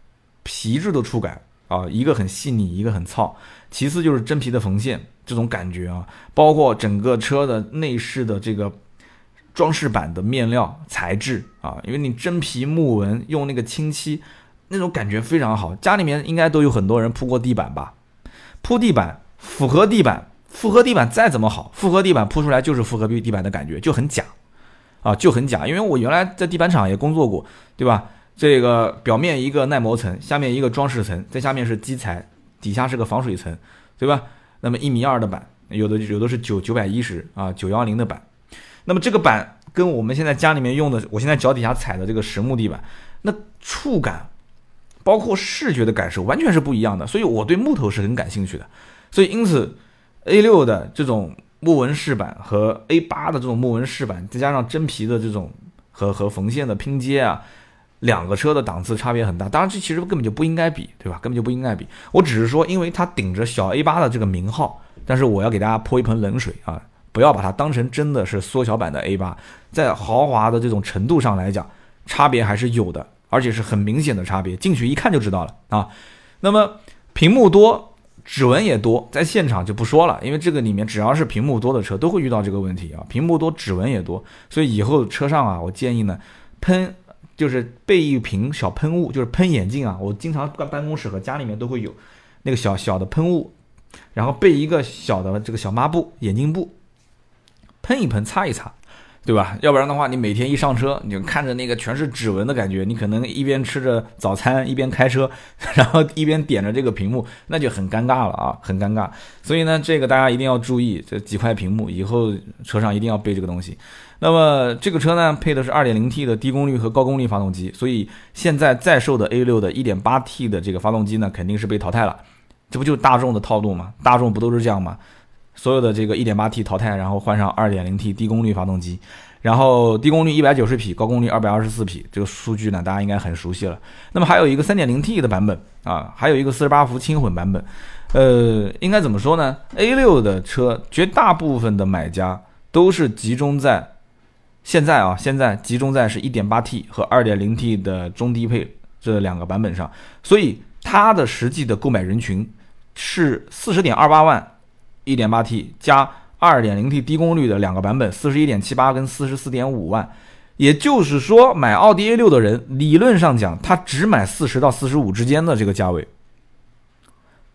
皮质的触感啊，一个很细腻，一个很糙。其次就是真皮的缝线。这种感觉啊，包括整个车的内饰的这个装饰板的面料材质啊，因为你真皮木纹用那个清漆，那种感觉非常好。家里面应该都有很多人铺过地板吧？铺地板，复合地板，复合地板再怎么好，复合地板铺出来就是复合地地板的感觉，就很假啊，就很假。因为我原来在地板厂也工作过，对吧？这个表面一个耐磨层，下面一个装饰层，在下面是基材，底下是个防水层，对吧？那么一米二的板，有的有的是九九百一十啊九幺零的板，那么这个板跟我们现在家里面用的，我现在脚底下踩的这个实木地板，那触感，包括视觉的感受完全是不一样的，所以我对木头是很感兴趣的，所以因此 A 六的这种木纹饰板和 A 八的这种木纹饰板，再加上真皮的这种和和缝线的拼接啊。两个车的档次差别很大，当然这其实根本就不应该比，对吧？根本就不应该比。我只是说，因为它顶着小 A 八的这个名号，但是我要给大家泼一盆冷水啊！不要把它当成真的是缩小版的 A 八，在豪华的这种程度上来讲，差别还是有的，而且是很明显的差别，进去一看就知道了啊。那么屏幕多，指纹也多，在现场就不说了，因为这个里面只要是屏幕多的车都会遇到这个问题啊，屏幕多，指纹也多，所以以后车上啊，我建议呢喷。就是备一瓶小喷雾，就是喷眼镜啊。我经常办办公室和家里面都会有那个小小的喷雾，然后备一个小的这个小抹布、眼镜布，喷一喷，擦一擦。对吧？要不然的话，你每天一上车，你就看着那个全是指纹的感觉，你可能一边吃着早餐，一边开车，然后一边点着这个屏幕，那就很尴尬了啊，很尴尬。所以呢，这个大家一定要注意，这几块屏幕以后车上一定要备这个东西。那么这个车呢，配的是 2.0T 的低功率和高功率发动机，所以现在在售的 A6 的 1.8T 的这个发动机呢，肯定是被淘汰了。这不就是大众的套路吗？大众不都是这样吗？所有的这个 1.8T 淘汰，然后换上 2.0T 低功率发动机，然后低功率190匹，高功率224匹，这个数据呢大家应该很熟悉了。那么还有一个 3.0T 的版本啊，还有一个48伏轻混版本。呃，应该怎么说呢？A6 的车绝大部分的买家都是集中在现在啊，现在集中在是 1.8T 和 2.0T 的中低配这两个版本上，所以它的实际的购买人群是40.28万。1.8T 加 2.0T 低功率的两个版本，四十一点七八跟四十四点五万，也就是说，买奥迪 A6 的人，理论上讲，他只买四十到四十五之间的这个价位。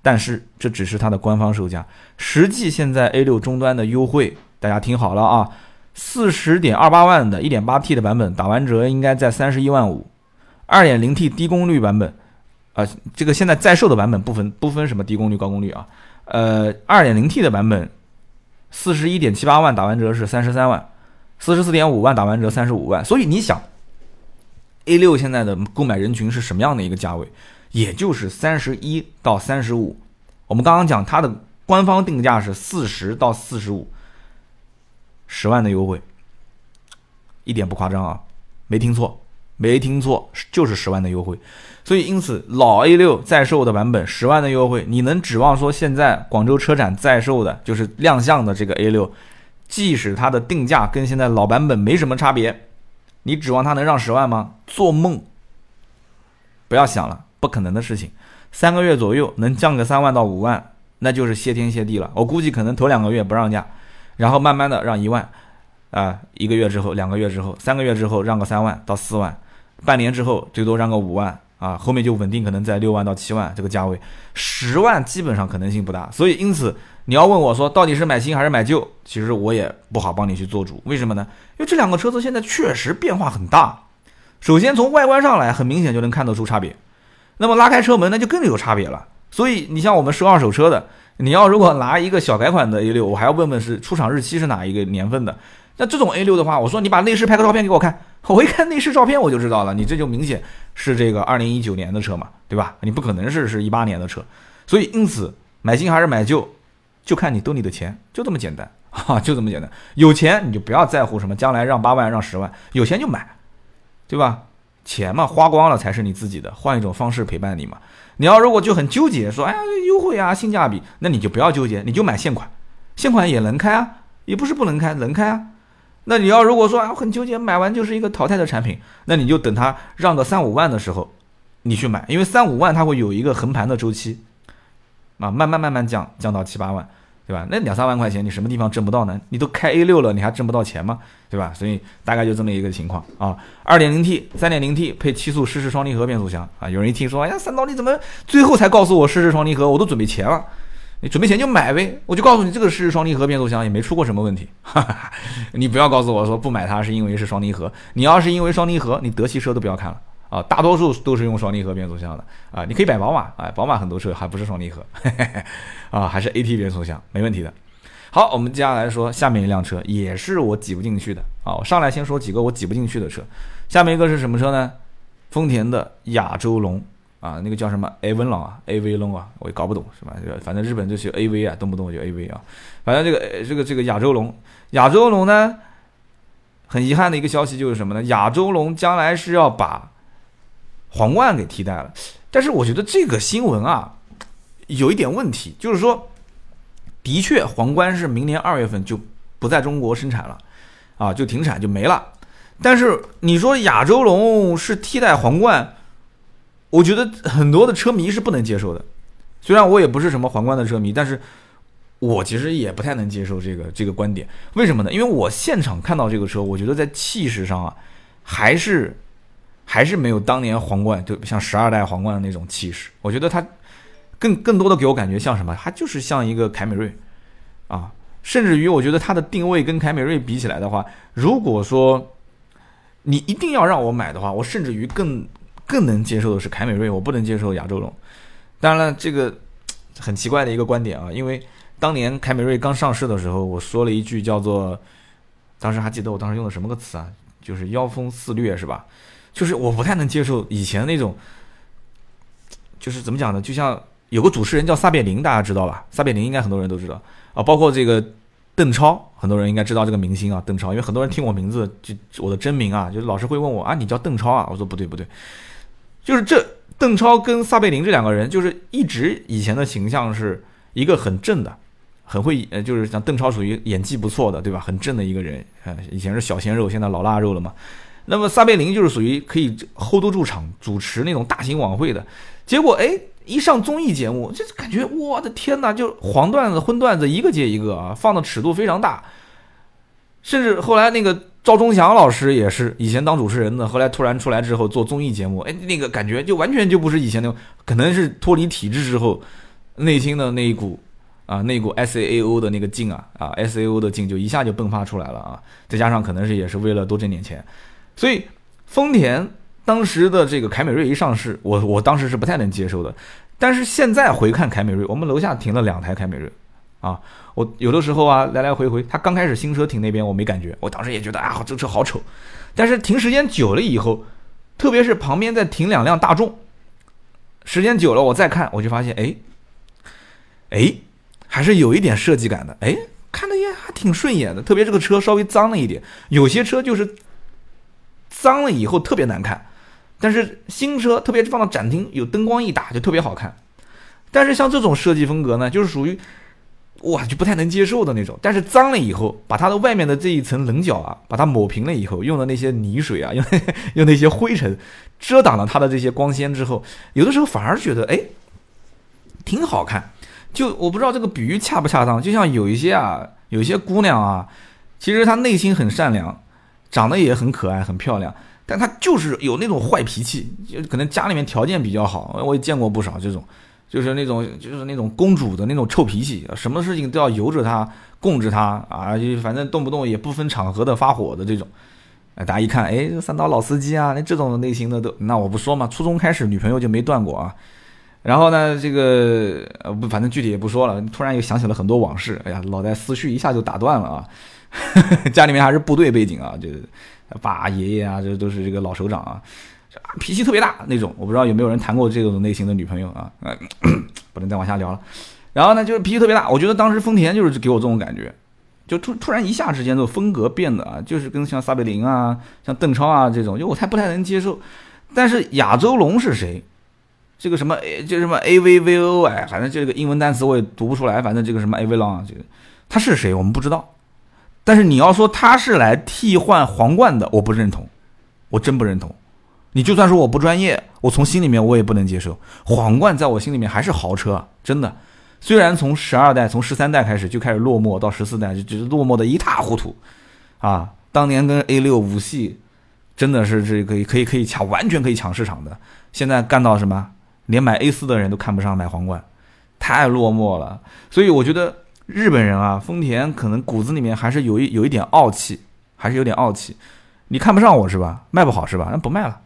但是这只是它的官方售价，实际现在 A6 终端的优惠，大家听好了啊，四十点二八万的 1.8T 的版本打完折应该在三十一万五，2.0T 低功率版本，啊，这个现在在售的版本不分不分什么低功率高功率啊。呃，二点零 T 的版本，四十一点七八万打完折是三十三万，四十四点五万打完折三十五万。所以你想，A 六现在的购买人群是什么样的一个价位？也就是三十一到三十五。我们刚刚讲它的官方定价是四十到四十五，十万的优惠，一点不夸张啊，没听错。没听错，就是十万的优惠，所以因此老 A 六在售的版本十万的优惠，你能指望说现在广州车展在售的，就是亮相的这个 A 六，即使它的定价跟现在老版本没什么差别，你指望它能让十万吗？做梦！不要想了，不可能的事情。三个月左右能降个三万到五万，那就是谢天谢地了。我估计可能头两个月不让价，然后慢慢的让一万，啊，一个月之后，两个月之后，三个月之后让个三万到四万，半年之后最多让个五万，啊，后面就稳定可能在六万到七万这个价位，十万基本上可能性不大。所以因此你要问我说到底是买新还是买旧，其实我也不好帮你去做主。为什么呢？因为这两个车子现在确实变化很大。首先从外观上来，很明显就能看得出差别。那么拉开车门，那就更有差别了。所以你像我们收二手车的，你要如果拿一个小改款的 A 六，我还要问问是出厂日期是哪一个年份的。那这种 A 六的话，我说你把内饰拍个照片给我看，我一看内饰照片我就知道了，你这就明显是这个二零一九年的车嘛，对吧？你不可能是是一八年的车。所以因此买新还是买旧，就看你兜里的钱，就这么简单 哈，就这么简单。有钱你就不要在乎什么将来让八万让十万，有钱就买，对吧？钱嘛，花光了才是你自己的，换一种方式陪伴你嘛。你要如果就很纠结，说哎呀优惠啊，性价比，那你就不要纠结，你就买现款，现款也能开啊，也不是不能开，能开啊。那你要如果说啊很纠结，买完就是一个淘汰的产品，那你就等它让个三五万的时候，你去买，因为三五万它会有一个横盘的周期，啊，慢慢慢慢降，降到七八万。对吧？那两三万块钱你什么地方挣不到呢？你都开 A 六了，你还挣不到钱吗？对吧？所以大概就这么一个情况啊。二点零 T、三点零 T 配七速湿式双离合变速箱啊。有人一听说，哎呀，三刀你怎么最后才告诉我湿式双离合？我都准备钱了，你准备钱就买呗。我就告诉你，这个是双离合变速箱也没出过什么问题。哈哈，你不要告诉我说不买它是因为是双离合。你要是因为双离合，你德系车都不要看了。啊，大多数都是用双离合变速箱的啊，你可以买宝马啊，宝马很多车还不是双离合，啊，还是 AT 变速箱，没问题的。好，我们接下来说下面一辆车，也是我挤不进去的啊。我上来先说几个我挤不进去的车，下面一个是什么车呢？丰田的亚洲龙啊，那个叫什么 A 文朗啊，AV 龙啊，我也搞不懂是吧？反正日本就是 AV 啊，动不动就 AV 啊。反正这个这个这个亚洲龙，亚洲龙呢，很遗憾的一个消息就是什么呢？亚洲龙将来是要把皇冠给替代了，但是我觉得这个新闻啊，有一点问题，就是说，的确皇冠是明年二月份就不在中国生产了，啊，就停产就没了。但是你说亚洲龙是替代皇冠，我觉得很多的车迷是不能接受的。虽然我也不是什么皇冠的车迷，但是我其实也不太能接受这个这个观点。为什么呢？因为我现场看到这个车，我觉得在气势上啊，还是。还是没有当年皇冠，就像十二代皇冠的那种气势。我觉得它更更多的给我感觉像什么？它就是像一个凯美瑞啊，甚至于我觉得它的定位跟凯美瑞比起来的话，如果说你一定要让我买的话，我甚至于更更能接受的是凯美瑞，我不能接受亚洲龙。当然了，这个 很奇怪的一个观点啊，因为当年凯美瑞刚上市的时候，我说了一句叫做，当时还记得我当时用的什么个词啊？就是妖风肆虐，是吧？就是我不太能接受以前那种，就是怎么讲呢？就像有个主持人叫撒贝宁，大家知道吧？撒贝宁应该很多人都知道啊，包括这个邓超，很多人应该知道这个明星啊，邓超。因为很多人听我名字，就我的真名啊，就老是会问我啊，你叫邓超啊？我说不对不对，就是这邓超跟撒贝宁这两个人，就是一直以前的形象是一个很正的，很会呃，就是像邓超属于演技不错的，对吧？很正的一个人，呃，以前是小鲜肉，现在老腊肉了嘛。那么撒贝宁就是属于可以 hold 住场，主持那种大型晚会的。结果哎，一上综艺节目，就感觉我的天哪，就黄段子、荤段子一个接一个啊，放的尺度非常大。甚至后来那个赵忠祥老师也是以前当主持人的，后来突然出来之后做综艺节目，哎，那个感觉就完全就不是以前那种，可能是脱离体制之后内心的那一股啊，那股 S A A O 的那个劲啊啊 S A O 的劲就一下就迸发出来了啊，再加上可能是也是为了多挣点钱。所以，丰田当时的这个凯美瑞一上市，我我当时是不太能接受的。但是现在回看凯美瑞，我们楼下停了两台凯美瑞，啊，我有的时候啊来来回回，他刚开始新车停那边我没感觉，我当时也觉得啊这车好丑。但是停时间久了以后，特别是旁边再停两辆大众，时间久了我再看，我就发现哎，哎，还是有一点设计感的，哎，看的也还挺顺眼的。特别这个车稍微脏了一点，有些车就是。脏了以后特别难看，但是新车特别放到展厅有灯光一打就特别好看。但是像这种设计风格呢，就是属于哇就不太能接受的那种。但是脏了以后，把它的外面的这一层棱角啊，把它抹平了以后，用的那些泥水啊，用 用那些灰尘遮挡了它的这些光鲜之后，有的时候反而觉得哎，挺好看。就我不知道这个比喻恰不恰当，就像有一些啊，有一些姑娘啊，其实她内心很善良，长得也很可爱、很漂亮。但她就是有那种坏脾气，就可能家里面条件比较好，我也见过不少这种，就是那种就是那种公主的那种臭脾气，什么事情都要由着他供着他啊，就反正动不动也不分场合的发火的这种。哎，大家一看，哎，三刀老司机啊，那这种类型的都，那我不说嘛，初中开始女朋友就没断过啊。然后呢，这个呃不，反正具体也不说了。突然又想起了很多往事，哎呀，脑袋思绪一下就打断了啊。家里面还是部队背景啊，就。爸爷爷啊，这都是这个老首长啊，脾气特别大那种。我不知道有没有人谈过这种类型的女朋友啊？不能再往下聊了。然后呢，就是脾气特别大。我觉得当时丰田就是给我这种感觉，就突突然一下之间，这种风格变得啊，就是跟像撒贝宁啊、像邓超啊这种，就我才不太能接受。但是亚洲龙是谁？这个什么就什么 A V V O 哎，反正这个英文单词我也读不出来。反正这个什么 A V 龙啊，这个他是谁？我们不知道。但是你要说他是来替换皇冠的，我不认同，我真不认同。你就算说我不专业，我从心里面我也不能接受。皇冠在我心里面还是豪车，真的。虽然从十二代、从十三代开始就开始落寞，到十四代就就是落寞的一塌糊涂，啊，当年跟 A 六五系真的是这个可以可以抢，完全可以抢市场的。现在干到什么，连买 A 四的人都看不上买皇冠，太落寞了。所以我觉得。日本人啊，丰田可能骨子里面还是有一有一点傲气，还是有点傲气。你看不上我是吧？卖不好是吧？那不卖了，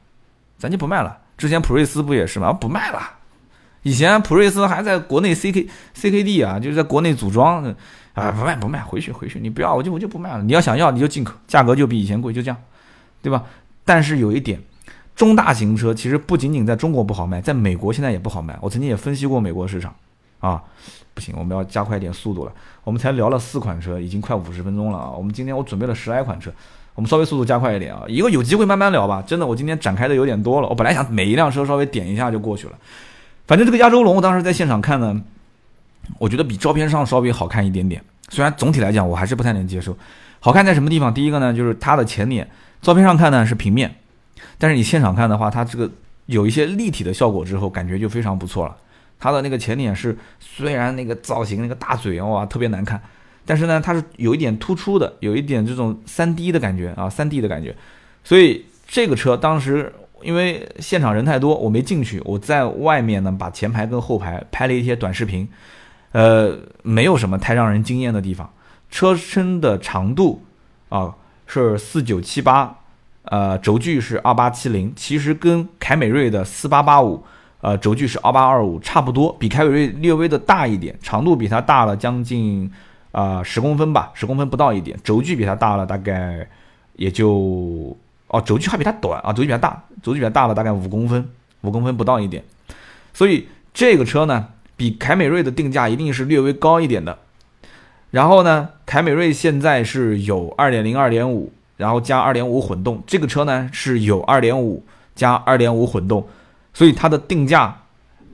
咱就不卖了。之前普锐斯不也是吗？不卖了。以前普锐斯还在国内 C K C K D 啊，就是在国内组装啊，不卖不卖，回去回去，你不要我就我就不卖了。你要想要你就进口，价格就比以前贵，就这样，对吧？但是有一点，中大型车其实不仅仅在中国不好卖，在美国现在也不好卖。我曾经也分析过美国市场啊。不行，我们要加快点速度了。我们才聊了四款车，已经快五十分钟了啊！我们今天我准备了十来款车，我们稍微速度加快一点啊！以后有机会慢慢聊吧。真的，我今天展开的有点多了。我本来想每一辆车稍微点一下就过去了。反正这个亚洲龙，我当时在现场看呢，我觉得比照片上稍微好看一点点。虽然总体来讲我还是不太能接受。好看在什么地方？第一个呢，就是它的前脸，照片上看呢是平面，但是你现场看的话，它这个有一些立体的效果之后，感觉就非常不错了。它的那个前脸是，虽然那个造型那个大嘴哇特别难看，但是呢它是有一点突出的，有一点这种三 D 的感觉啊，三 D 的感觉。所以这个车当时因为现场人太多，我没进去，我在外面呢把前排跟后排拍了一些短视频，呃，没有什么太让人惊艳的地方。车身的长度啊是四九七八，呃，轴距是二八七零，其实跟凯美瑞的四八八五。呃，轴距是二八二五，差不多，比凯美瑞略微的大一点，长度比它大了将近啊十公分吧，十公分不到一点，轴距比它大了大概也就哦，轴距还比它短啊，轴距比它大，轴距比它大了大概五公分，五公分不到一点，所以这个车呢，比凯美瑞的定价一定是略微高一点的。然后呢，凯美瑞现在是有二点零、二点五，然后加二点五混动，这个车呢是有二点五加二点五混动。所以它的定价，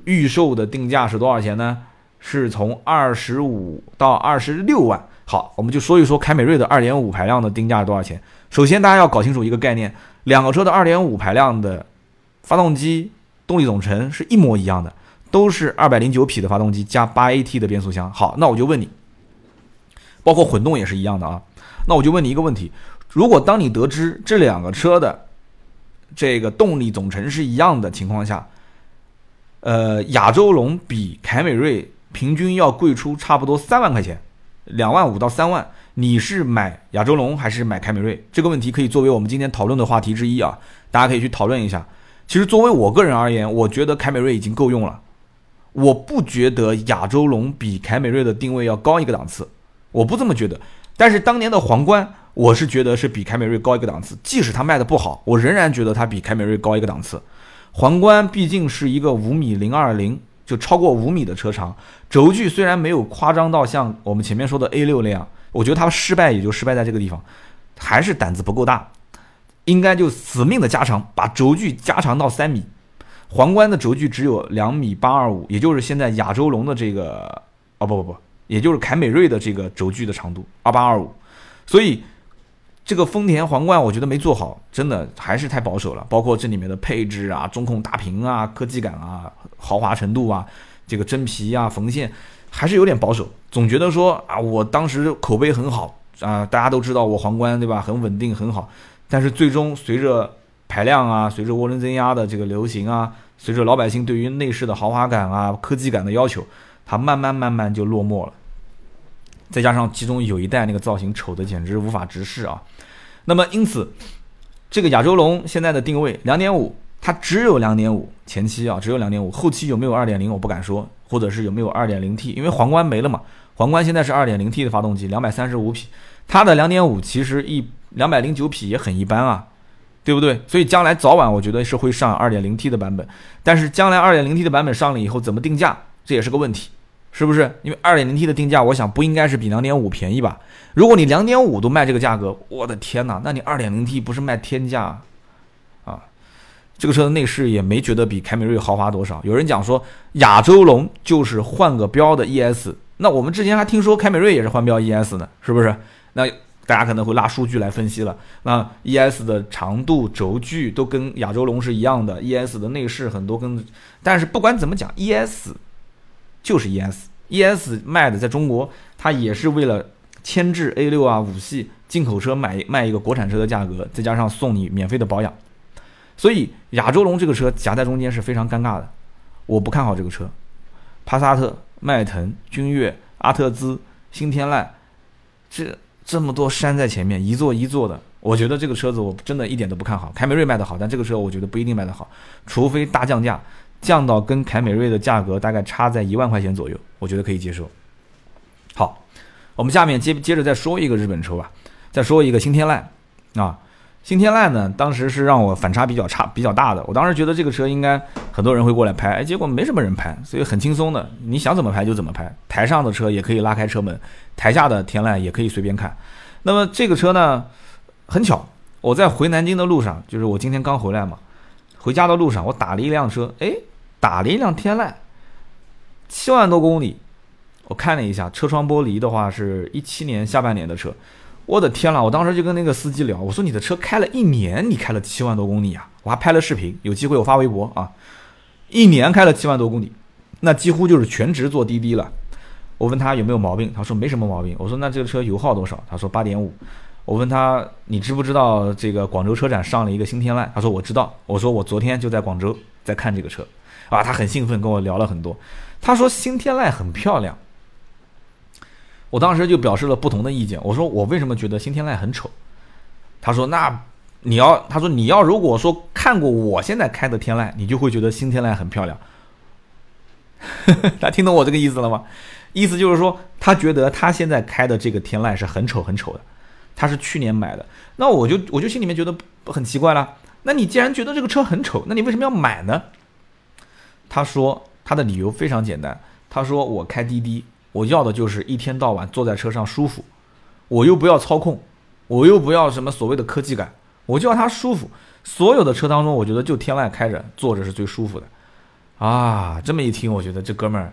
预售的定价是多少钱呢？是从二十五到二十六万。好，我们就说一说凯美瑞的二点五排量的定价是多少钱。首先，大家要搞清楚一个概念：两个车的二点五排量的发动机动力总成是一模一样的，都是二百零九匹的发动机加八 AT 的变速箱。好，那我就问你，包括混动也是一样的啊。那我就问你一个问题：如果当你得知这两个车的这个动力总成是一样的情况下，呃，亚洲龙比凯美瑞平均要贵出差不多三万块钱，两万五到三万。你是买亚洲龙还是买凯美瑞？这个问题可以作为我们今天讨论的话题之一啊，大家可以去讨论一下。其实作为我个人而言，我觉得凯美瑞已经够用了，我不觉得亚洲龙比凯美瑞的定位要高一个档次，我不这么觉得。但是当年的皇冠。我是觉得是比凯美瑞高一个档次，即使它卖的不好，我仍然觉得它比凯美瑞高一个档次。皇冠毕竟是一个五米零二零，就超过五米的车长，轴距虽然没有夸张到像我们前面说的 A 六那样，我觉得它失败也就失败在这个地方，还是胆子不够大，应该就死命的加长，把轴距加长到三米。皇冠的轴距只有两米八二五，也就是现在亚洲龙的这个，哦不不不，也就是凯美瑞的这个轴距的长度二八二五，所以这个丰田皇冠我觉得没做好，真的还是太保守了。包括这里面的配置啊、中控大屏啊、科技感啊、豪华程度啊、这个真皮啊、缝线，还是有点保守。总觉得说啊，我当时口碑很好啊，大家都知道我皇冠对吧，很稳定很好。但是最终随着排量啊，随着涡轮增压的这个流行啊，随着老百姓对于内饰的豪华感啊、科技感的要求，它慢慢慢慢就落寞了。再加上其中有一代那个造型丑的简直无法直视啊，那么因此，这个亚洲龙现在的定位两点五，它只有两点五前期啊，只有两点五，后期有没有二点零我不敢说，或者是有没有二点零 T，因为皇冠没了嘛，皇冠现在是二点零 T 的发动机，两百三十五匹，它的两点五其实一两百零九匹也很一般啊，对不对？所以将来早晚我觉得是会上二点零 T 的版本，但是将来二点零 T 的版本上了以后怎么定价，这也是个问题。是不是？因为二点零 T 的定价，我想不应该是比两点五便宜吧？如果你两点五都卖这个价格，我的天哪，那你二点零 T 不是卖天价啊？这个车的内饰也没觉得比凯美瑞豪华多少。有人讲说亚洲龙就是换个标的 ES，那我们之前还听说凯美瑞也是换标 ES 呢，是不是？那大家可能会拉数据来分析了。那 ES 的长度、轴距都跟亚洲龙是一样的，ES 的内饰很多跟，但是不管怎么讲，ES。就是 ES，ES 卖的在中国，它也是为了牵制 A 六啊五系进口车买卖一个国产车的价格，再加上送你免费的保养，所以亚洲龙这个车夹在中间是非常尴尬的。我不看好这个车，帕萨特、迈腾、君越、阿特兹、新天籁，这这么多山在前面，一座一座的，我觉得这个车子我真的一点都不看好。凯美瑞卖的好，但这个车我觉得不一定卖的好，除非大降价。降到跟凯美瑞的价格大概差在一万块钱左右，我觉得可以接受。好，我们下面接接着再说一个日本车吧，再说一个新天籁啊，新天籁呢，当时是让我反差比较差比较大的，我当时觉得这个车应该很多人会过来拍，哎，结果没什么人拍，所以很轻松的，你想怎么拍就怎么拍，台上的车也可以拉开车门，台下的天籁也可以随便看。那么这个车呢，很巧，我在回南京的路上，就是我今天刚回来嘛，回家的路上我打了一辆车，哎。打了一辆天籁，七万多公里，我看了一下车窗玻璃的话，是一七年下半年的车。我的天呐，我当时就跟那个司机聊，我说你的车开了一年，你开了七万多公里啊？我还拍了视频，有机会我发微博啊。一年开了七万多公里，那几乎就是全职坐滴滴了。我问他有没有毛病，他说没什么毛病。我说那这个车油耗多少？他说八点五。我问他你知不知道这个广州车展上了一个新天籁？他说我知道。我说我昨天就在广州在看这个车。啊，他很兴奋，跟我聊了很多。他说新天籁很漂亮，我当时就表示了不同的意见。我说我为什么觉得新天籁很丑？他说那你要，他说你要如果说看过我现在开的天籁，你就会觉得新天籁很漂亮。他听懂我这个意思了吗？意思就是说他觉得他现在开的这个天籁是很丑很丑的。他是去年买的，那我就我就心里面觉得很奇怪了。那你既然觉得这个车很丑，那你为什么要买呢？他说他的理由非常简单，他说我开滴滴，我要的就是一天到晚坐在车上舒服，我又不要操控，我又不要什么所谓的科技感，我就要它舒服。所有的车当中，我觉得就天籁开着坐着是最舒服的。啊，这么一听，我觉得这哥们儿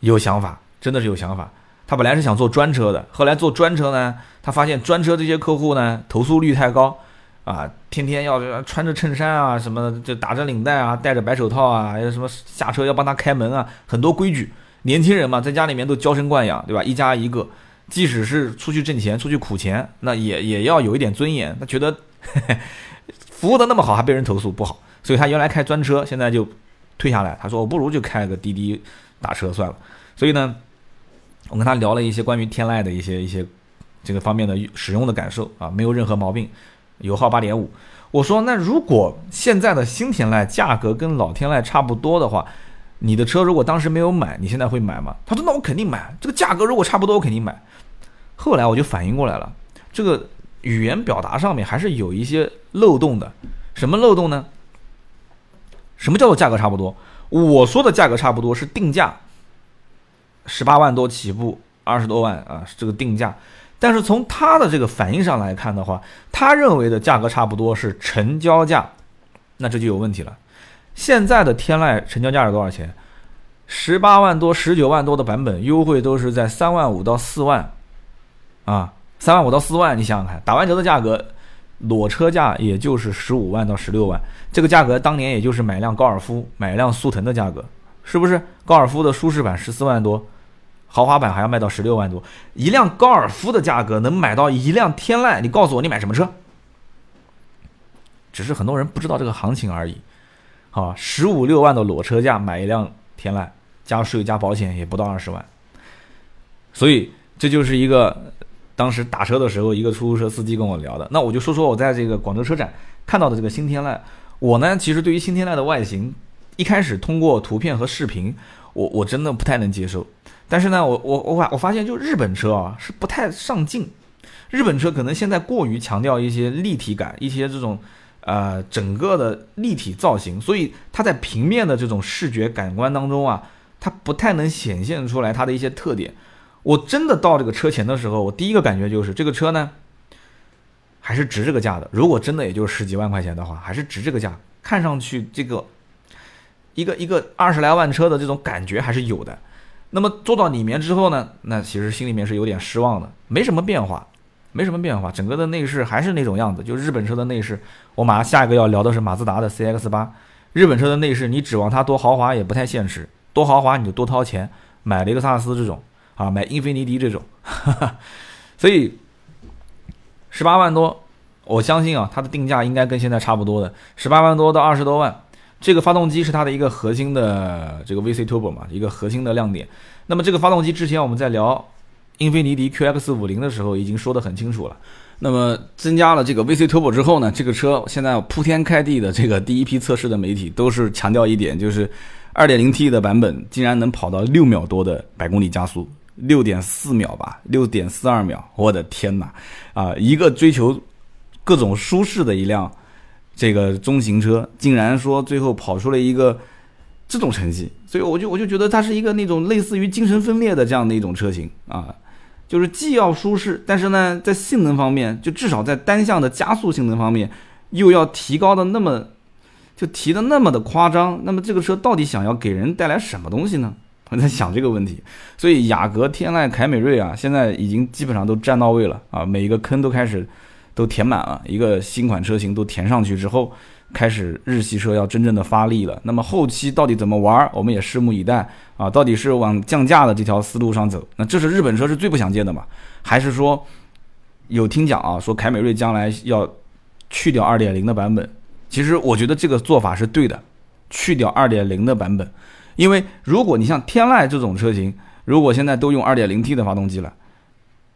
有想法，真的是有想法。他本来是想做专车的，后来做专车呢，他发现专车这些客户呢投诉率太高。啊，天天要穿着衬衫啊，什么就打着领带啊，戴着白手套啊，还有什么下车要帮他开门啊，很多规矩。年轻人嘛，在家里面都娇生惯养，对吧？一家一个，即使是出去挣钱、出去苦钱，那也也要有一点尊严。他觉得 服务的那么好，还被人投诉不好，所以他原来开专车，现在就退下来。他说：“我不如就开个滴滴打车算了。”所以呢，我跟他聊了一些关于天籁的一些一些这个方面的使用的感受啊，没有任何毛病。油耗八点五，我说那如果现在的新天籁价格跟老天籁差不多的话，你的车如果当时没有买，你现在会买吗？他说那我肯定买，这个价格如果差不多我肯定买。后来我就反应过来了，这个语言表达上面还是有一些漏洞的。什么漏洞呢？什么叫做价格差不多？我说的价格差不多是定价，十八万多起步，二十多万啊，这个定价。但是从他的这个反应上来看的话，他认为的价格差不多是成交价，那这就有问题了。现在的天籁成交价是多少钱？十八万多、十九万多的版本，优惠都是在三万五到四万，啊，三万五到四万，你想想看，打完折的价格，裸车价也就是十五万到十六万，这个价格当年也就是买辆高尔夫、买辆速腾的价格，是不是？高尔夫的舒适版十四万多，豪华版还要卖到十六万多，一辆高尔夫的价格能买到一辆天籁，你告诉我你买什么车？只是很多人不知道这个行情而已。啊，十五六万的裸车价买一辆天籁，加税加保险也不到二十万，所以这就是一个当时打车的时候，一个出租车司机跟我聊的。那我就说说我在这个广州车展看到的这个新天籁。我呢，其实对于新天籁的外形，一开始通过图片和视频，我我真的不太能接受。但是呢，我我我发我发现，就日本车啊是不太上镜，日本车可能现在过于强调一些立体感，一些这种。呃，整个的立体造型，所以它在平面的这种视觉感官当中啊，它不太能显现出来它的一些特点。我真的到这个车前的时候，我第一个感觉就是这个车呢，还是值这个价的。如果真的也就十几万块钱的话，还是值这个价。看上去这个一个一个二十来万车的这种感觉还是有的。那么坐到里面之后呢，那其实心里面是有点失望的，没什么变化。没什么变化，整个的内饰还是那种样子，就日本车的内饰。我马上下一个要聊的是马自达的 CX 八，日本车的内饰，你指望它多豪华也不太现实，多豪华你就多掏钱，买雷克萨斯这种啊，买英菲尼迪这种，哈 哈所以十八万多，我相信啊，它的定价应该跟现在差不多的，十八万多到二十多万，这个发动机是它的一个核心的这个 VC Turbo 嘛，一个核心的亮点。那么这个发动机之前我们在聊。英菲尼迪 QX 五零的时候已经说得很清楚了。那么增加了这个 VC Turbo 之后呢，这个车现在铺天盖地的这个第一批测试的媒体都是强调一点，就是 2.0T 的版本竟然能跑到六秒多的百公里加速，六点四秒吧，六点四二秒，我的天哪！啊，一个追求各种舒适的一辆这个中型车，竟然说最后跑出了一个这种成绩，所以我就我就觉得它是一个那种类似于精神分裂的这样的一种车型啊。就是既要舒适，但是呢，在性能方面，就至少在单向的加速性能方面，又要提高的那么，就提的那么的夸张。那么这个车到底想要给人带来什么东西呢？我在想这个问题。所以雅阁、天籁、凯美瑞啊，现在已经基本上都占到位了啊，每一个坑都开始都填满了，一个新款车型都填上去之后。开始日系车要真正的发力了，那么后期到底怎么玩，我们也拭目以待啊！到底是往降价的这条思路上走，那这是日本车是最不想见的嘛？还是说有听讲啊，说凯美瑞将来要去掉二点零的版本？其实我觉得这个做法是对的，去掉二点零的版本，因为如果你像天籁这种车型，如果现在都用二点零 T 的发动机了，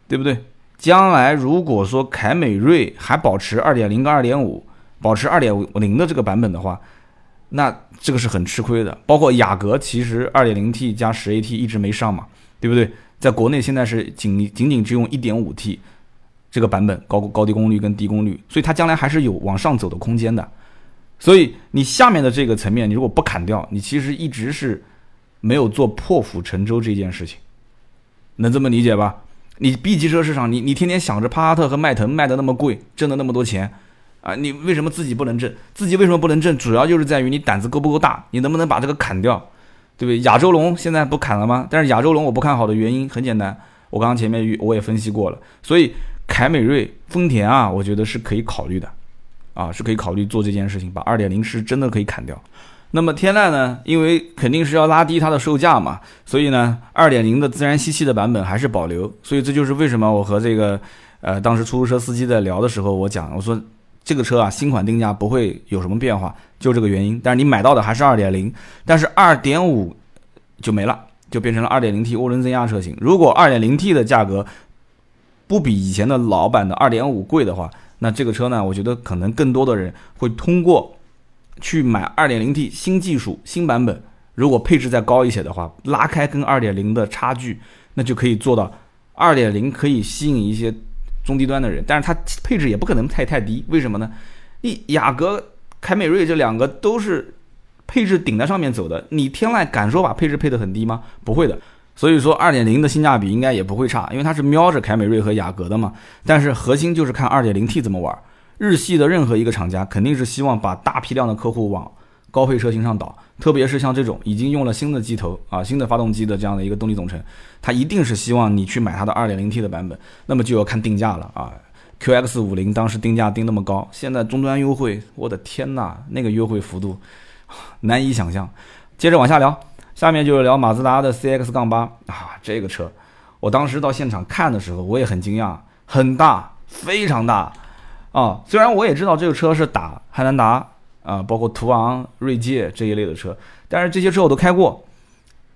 对不对？将来如果说凯美瑞还保持二点零跟二点五。保持二点零的这个版本的话，那这个是很吃亏的。包括雅阁，其实二点零 T 加十 AT 一直没上嘛，对不对？在国内现在是仅仅仅只用一点五 T 这个版本，高高低功率跟低功率，所以它将来还是有往上走的空间的。所以你下面的这个层面，你如果不砍掉，你其实一直是没有做破釜沉舟这件事情，能这么理解吧？你 B 级车市场，你你天天想着帕萨特和迈腾卖的那么贵，挣的那么多钱。啊，你为什么自己不能挣？自己为什么不能挣？主要就是在于你胆子够不够大，你能不能把这个砍掉，对不对？亚洲龙现在不砍了吗？但是亚洲龙我不看好的原因很简单，我刚刚前面我也分析过了。所以凯美瑞、丰田啊，我觉得是可以考虑的，啊，是可以考虑做这件事情，把二点零是真的可以砍掉。那么天籁呢？因为肯定是要拉低它的售价嘛，所以呢，二点零的自然吸气的版本还是保留。所以这就是为什么我和这个呃当时出租车司机在聊的时候，我讲我说。这个车啊，新款定价不会有什么变化，就这个原因。但是你买到的还是二点零，但是二点五就没了，就变成了二点零 T 涡轮增压车型。如果二点零 T 的价格不比以前的老版的二点五贵的话，那这个车呢，我觉得可能更多的人会通过去买二点零 T 新技术新版本，如果配置再高一些的话，拉开跟二点零的差距，那就可以做到二点零可以吸引一些。中低端的人，但是它配置也不可能太太低，为什么呢？你雅阁、凯美瑞这两个都是配置顶在上面走的，你天籁敢说把配置配得很低吗？不会的。所以说，二点零的性价比应该也不会差，因为它是瞄着凯美瑞和雅阁的嘛。但是核心就是看二点零 T 怎么玩。日系的任何一个厂家肯定是希望把大批量的客户往高配车型上倒，特别是像这种已经用了新的机头啊、新的发动机的这样的一个动力总成，它一定是希望你去买它的 2.0T 的版本，那么就要看定价了啊。QX 五零当时定价定那么高，现在终端优惠，我的天呐，那个优惠幅度难以想象。接着往下聊，下面就是聊马自达的 CX 杠八啊，这个车，我当时到现场看的时候，我也很惊讶，很大，非常大啊。虽然我也知道这个车是打汉兰达啊，包括途昂、锐界这一类的车，但是这些车我都开过。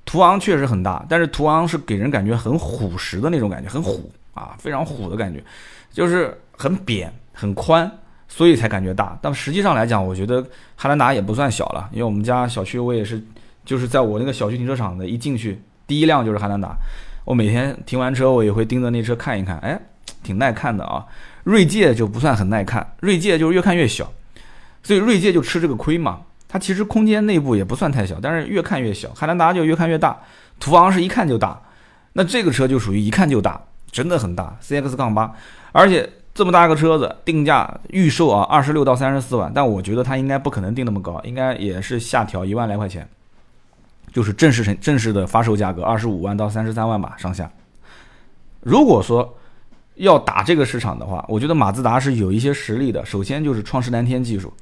途昂确实很大，但是途昂是给人感觉很虎实的那种感觉，很虎啊，非常虎的感觉。就是很扁很宽，所以才感觉大。但实际上来讲，我觉得汉兰达也不算小了，因为我们家小区我也是，就是在我那个小区停车场的一进去，第一辆就是汉兰达。我每天停完车，我也会盯着那车看一看，哎，挺耐看的啊。锐界就不算很耐看，锐界就是越看越小，所以锐界就吃这个亏嘛。它其实空间内部也不算太小，但是越看越小。汉兰达就越看越大，途昂是一看就大，那这个车就属于一看就大，真的很大。CX 杠八。而且这么大个车子，定价预售啊，二十六到三十四万，但我觉得它应该不可能定那么高，应该也是下调一万来块钱，就是正式成正式的发售价格二十五万到三十三万吧上下。如果说要打这个市场的话，我觉得马自达是有一些实力的。首先就是创世蓝天技术，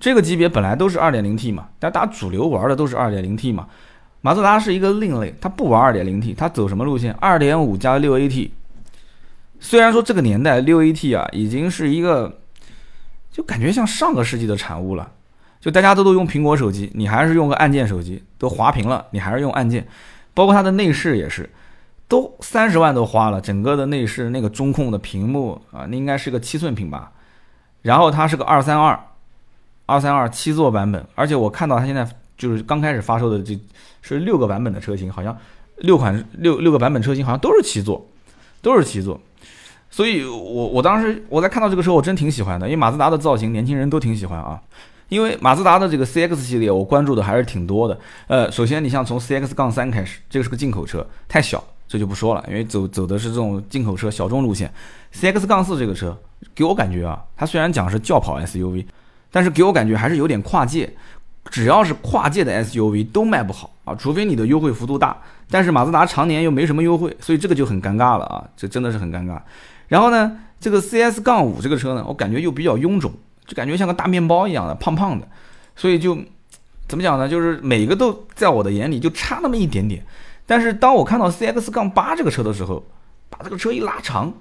这个级别本来都是二点零 T 嘛，但大家主流玩的都是二点零 T 嘛。马自达是一个另类，它不玩二点零 T，它走什么路线？二点五加六 AT。虽然说这个年代六 AT 啊已经是一个，就感觉像上个世纪的产物了。就大家都都用苹果手机，你还是用个按键手机，都滑屏了，你还是用按键。包括它的内饰也是，都三十万都花了，整个的内饰那个中控的屏幕啊，那应该是个七寸屏吧。然后它是个二三二，二三二七座版本，而且我看到它现在就是刚开始发售的，这是六个版本的车型，好像六款六六个版本车型好像都是七座，都是七座。所以，我我当时我在看到这个车，我真挺喜欢的，因为马自达的造型，年轻人都挺喜欢啊。因为马自达的这个 CX 系列，我关注的还是挺多的。呃，首先你像从 CX 杠三开始，这个是个进口车，太小，这就不说了，因为走走的是这种进口车小众路线。CX 杠四这个车，给我感觉啊，它虽然讲是轿跑 SUV，但是给我感觉还是有点跨界。只要是跨界的 SUV 都卖不好啊，除非你的优惠幅度大。但是马自达常年又没什么优惠，所以这个就很尴尬了啊，这真的是很尴尬。然后呢，这个 CS 杠五这个车呢，我感觉又比较臃肿，就感觉像个大面包一样的胖胖的，所以就怎么讲呢？就是每个都在我的眼里就差那么一点点。但是当我看到 CX 杠八这个车的时候，把这个车一拉长，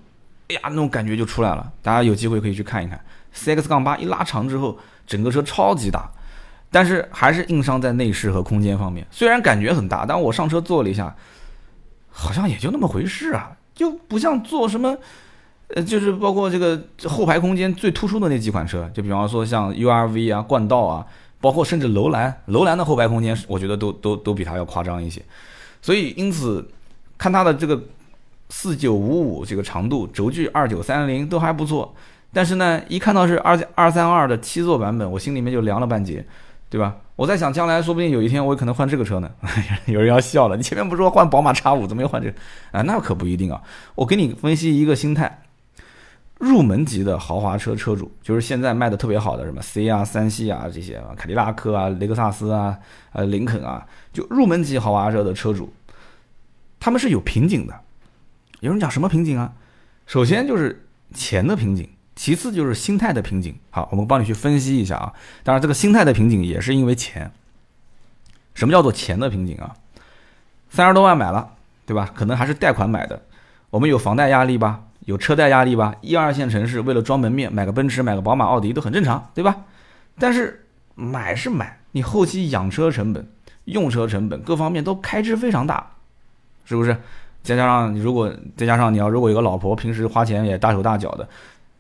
哎呀，那种感觉就出来了。大家有机会可以去看一看 CX 杠八一拉长之后，整个车超级大，但是还是硬伤在内饰和空间方面。虽然感觉很大，但我上车坐了一下，好像也就那么回事啊，就不像坐什么。呃，就是包括这个后排空间最突出的那几款车，就比方说像 URV 啊、冠道啊，包括甚至楼兰，楼兰的后排空间，我觉得都都都比它要夸张一些。所以因此看它的这个四九五五这个长度，轴距二九三零都还不错。但是呢，一看到是二二三二的七座版本，我心里面就凉了半截，对吧？我在想，将来说不定有一天我可能换这个车呢。有人要笑了，你前面不是说换宝马 X 五，怎么又换这个？啊，那可不一定啊。我给你分析一个心态。入门级的豪华车车主，就是现在卖的特别好的什么 C 啊、三系啊这些，凯迪拉克啊、雷克萨斯啊、呃林肯啊，就入门级豪华车的车主，他们是有瓶颈的。有人讲什么瓶颈啊？首先就是钱的瓶颈，其次就是心态的瓶颈。好，我们帮你去分析一下啊。当然，这个心态的瓶颈也是因为钱。什么叫做钱的瓶颈啊？三十多万买了，对吧？可能还是贷款买的，我们有房贷压力吧？有车贷压力吧？一二线城市为了装门面，买个奔驰、买个宝马、奥迪都很正常，对吧？但是买是买，你后期养车成本、用车成本各方面都开支非常大，是不是？再加上你如果再加上你要如果有个老婆，平时花钱也大手大脚的，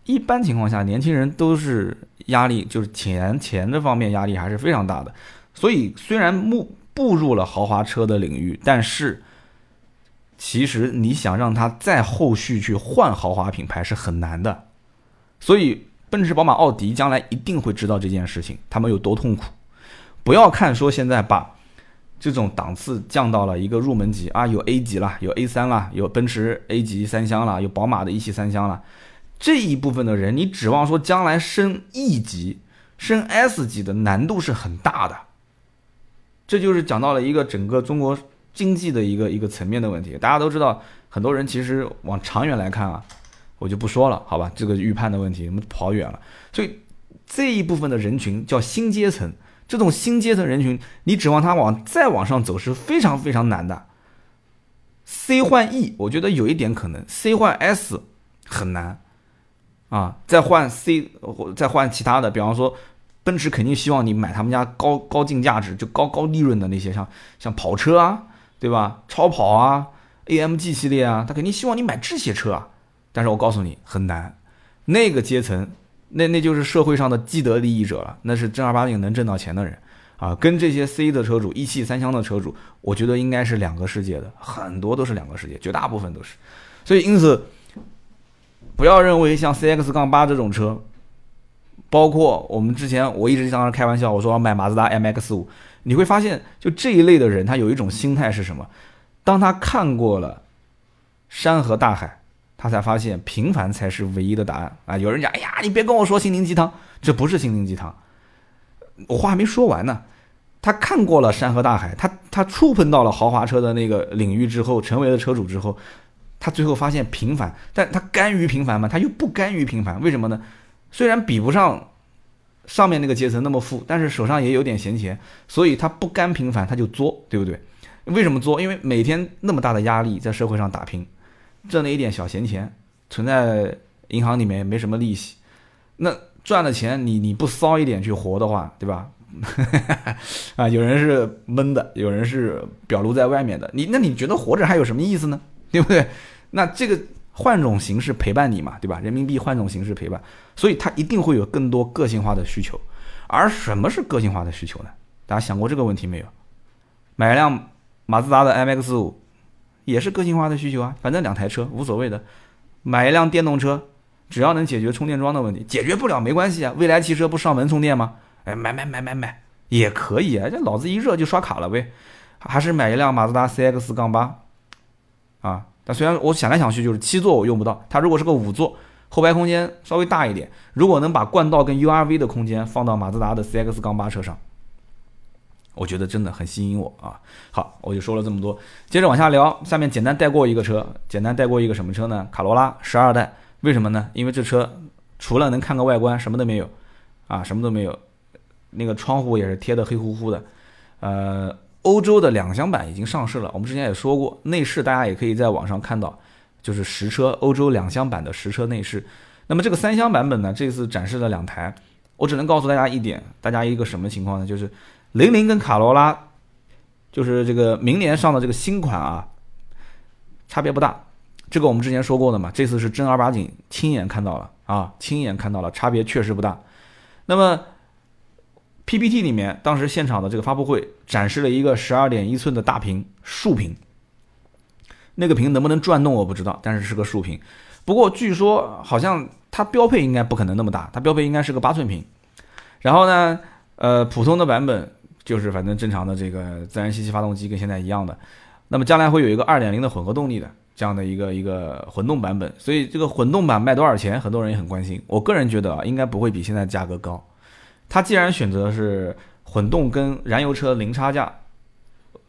一般情况下年轻人都是压力就是钱钱这方面压力还是非常大的。所以虽然步步入了豪华车的领域，但是。其实你想让他再后续去换豪华品牌是很难的，所以奔驰、宝马、奥迪将来一定会知道这件事情，他们有多痛苦。不要看说现在把这种档次降到了一个入门级啊，有 A 级了，有 A 三了，有奔驰 A 级三厢了，有宝马的一系三厢了，这一部分的人，你指望说将来升 E 级，升 S 级的难度是很大的。这就是讲到了一个整个中国经济的一个一个层面的问题。大家都知道，很多人其实往长远来看啊，我就不说了，好吧？这个预判的问题，我们跑远了。所以这一部分的人群叫新阶层，这种新阶层人群，你指望他往再往上走是非常非常难的。C 换 E，我觉得有一点可能；C 换 S 很难啊。再换 C 或再换其他的，比方说，奔驰肯定希望你买他们家高高净价值、就高高利润的那些，像像跑车啊，对吧？超跑啊，AMG 系列啊，他肯定希望你买这些车啊。但是我告诉你，很难。那个阶层，那那就是社会上的既得利益者了，那是正儿八经能挣到钱的人。啊，跟这些 C 的车主、一汽三厢的车主，我觉得应该是两个世界的，很多都是两个世界，绝大部分都是。所以因此，不要认为像 CX 杠八这种车，包括我们之前我一直在那开玩笑，我说要买马自达 MX 五，你会发现，就这一类的人，他有一种心态是什么？当他看过了山河大海，他才发现平凡才是唯一的答案啊！有人讲，哎呀，你别跟我说心灵鸡汤，这不是心灵鸡汤，我话还没说完呢。他看过了山河大海，他他触碰到了豪华车的那个领域之后，成为了车主之后，他最后发现平凡，但他甘于平凡吗？他又不甘于平凡，为什么呢？虽然比不上上面那个阶层那么富，但是手上也有点闲钱，所以他不甘平凡，他就作，对不对？为什么作？因为每天那么大的压力在社会上打拼，挣了一点小闲钱，存在银行里面没什么利息，那赚了钱你你不骚一点去活的话，对吧？啊，有人是闷的，有人是表露在外面的。你那你觉得活着还有什么意思呢？对不对？那这个换种形式陪伴你嘛，对吧？人民币换种形式陪伴，所以它一定会有更多个性化的需求。而什么是个性化的需求呢？大家想过这个问题没有？买一辆马自达的 MX 五也是个性化的需求啊，反正两台车无所谓的。买一辆电动车，只要能解决充电桩的问题，解决不了没关系啊。未来汽车不上门充电吗？哎，买买买买买也可以啊！这脑子一热就刷卡了呗，还是买一辆马自达 CX 杠八啊？但虽然我想来想去就是七座我用不到，它如果是个五座，后排空间稍微大一点，如果能把冠道跟 URV 的空间放到马自达的 CX 杠八车上，我觉得真的很吸引我啊！好，我就说了这么多，接着往下聊，下面简单带过一个车，简单带过一个什么车呢？卡罗拉十二代，为什么呢？因为这车除了能看个外观，什么都没有啊，什么都没有。那个窗户也是贴的黑乎乎的，呃，欧洲的两厢版已经上市了。我们之前也说过，内饰大家也可以在网上看到，就是实车欧洲两厢版的实车内饰。那么这个三厢版本呢，这次展示了两台，我只能告诉大家一点，大家一个什么情况呢？就是零零跟卡罗拉，就是这个明年上的这个新款啊，差别不大。这个我们之前说过的嘛，这次是正儿八经亲眼看到了啊，亲眼看到了，差别确实不大。那么。PPT 里面，当时现场的这个发布会展示了一个十二点一寸的大屏竖屏，那个屏能不能转动我不知道，但是是个竖屏。不过据说好像它标配应该不可能那么大，它标配应该是个八寸屏。然后呢，呃，普通的版本就是反正正常的这个自然吸气发动机跟现在一样的。那么将来会有一个二点零的混合动力的这样的一个一个混动版本，所以这个混动版卖多少钱，很多人也很关心。我个人觉得啊，应该不会比现在价格高。它既然选择是混动跟燃油车零差价，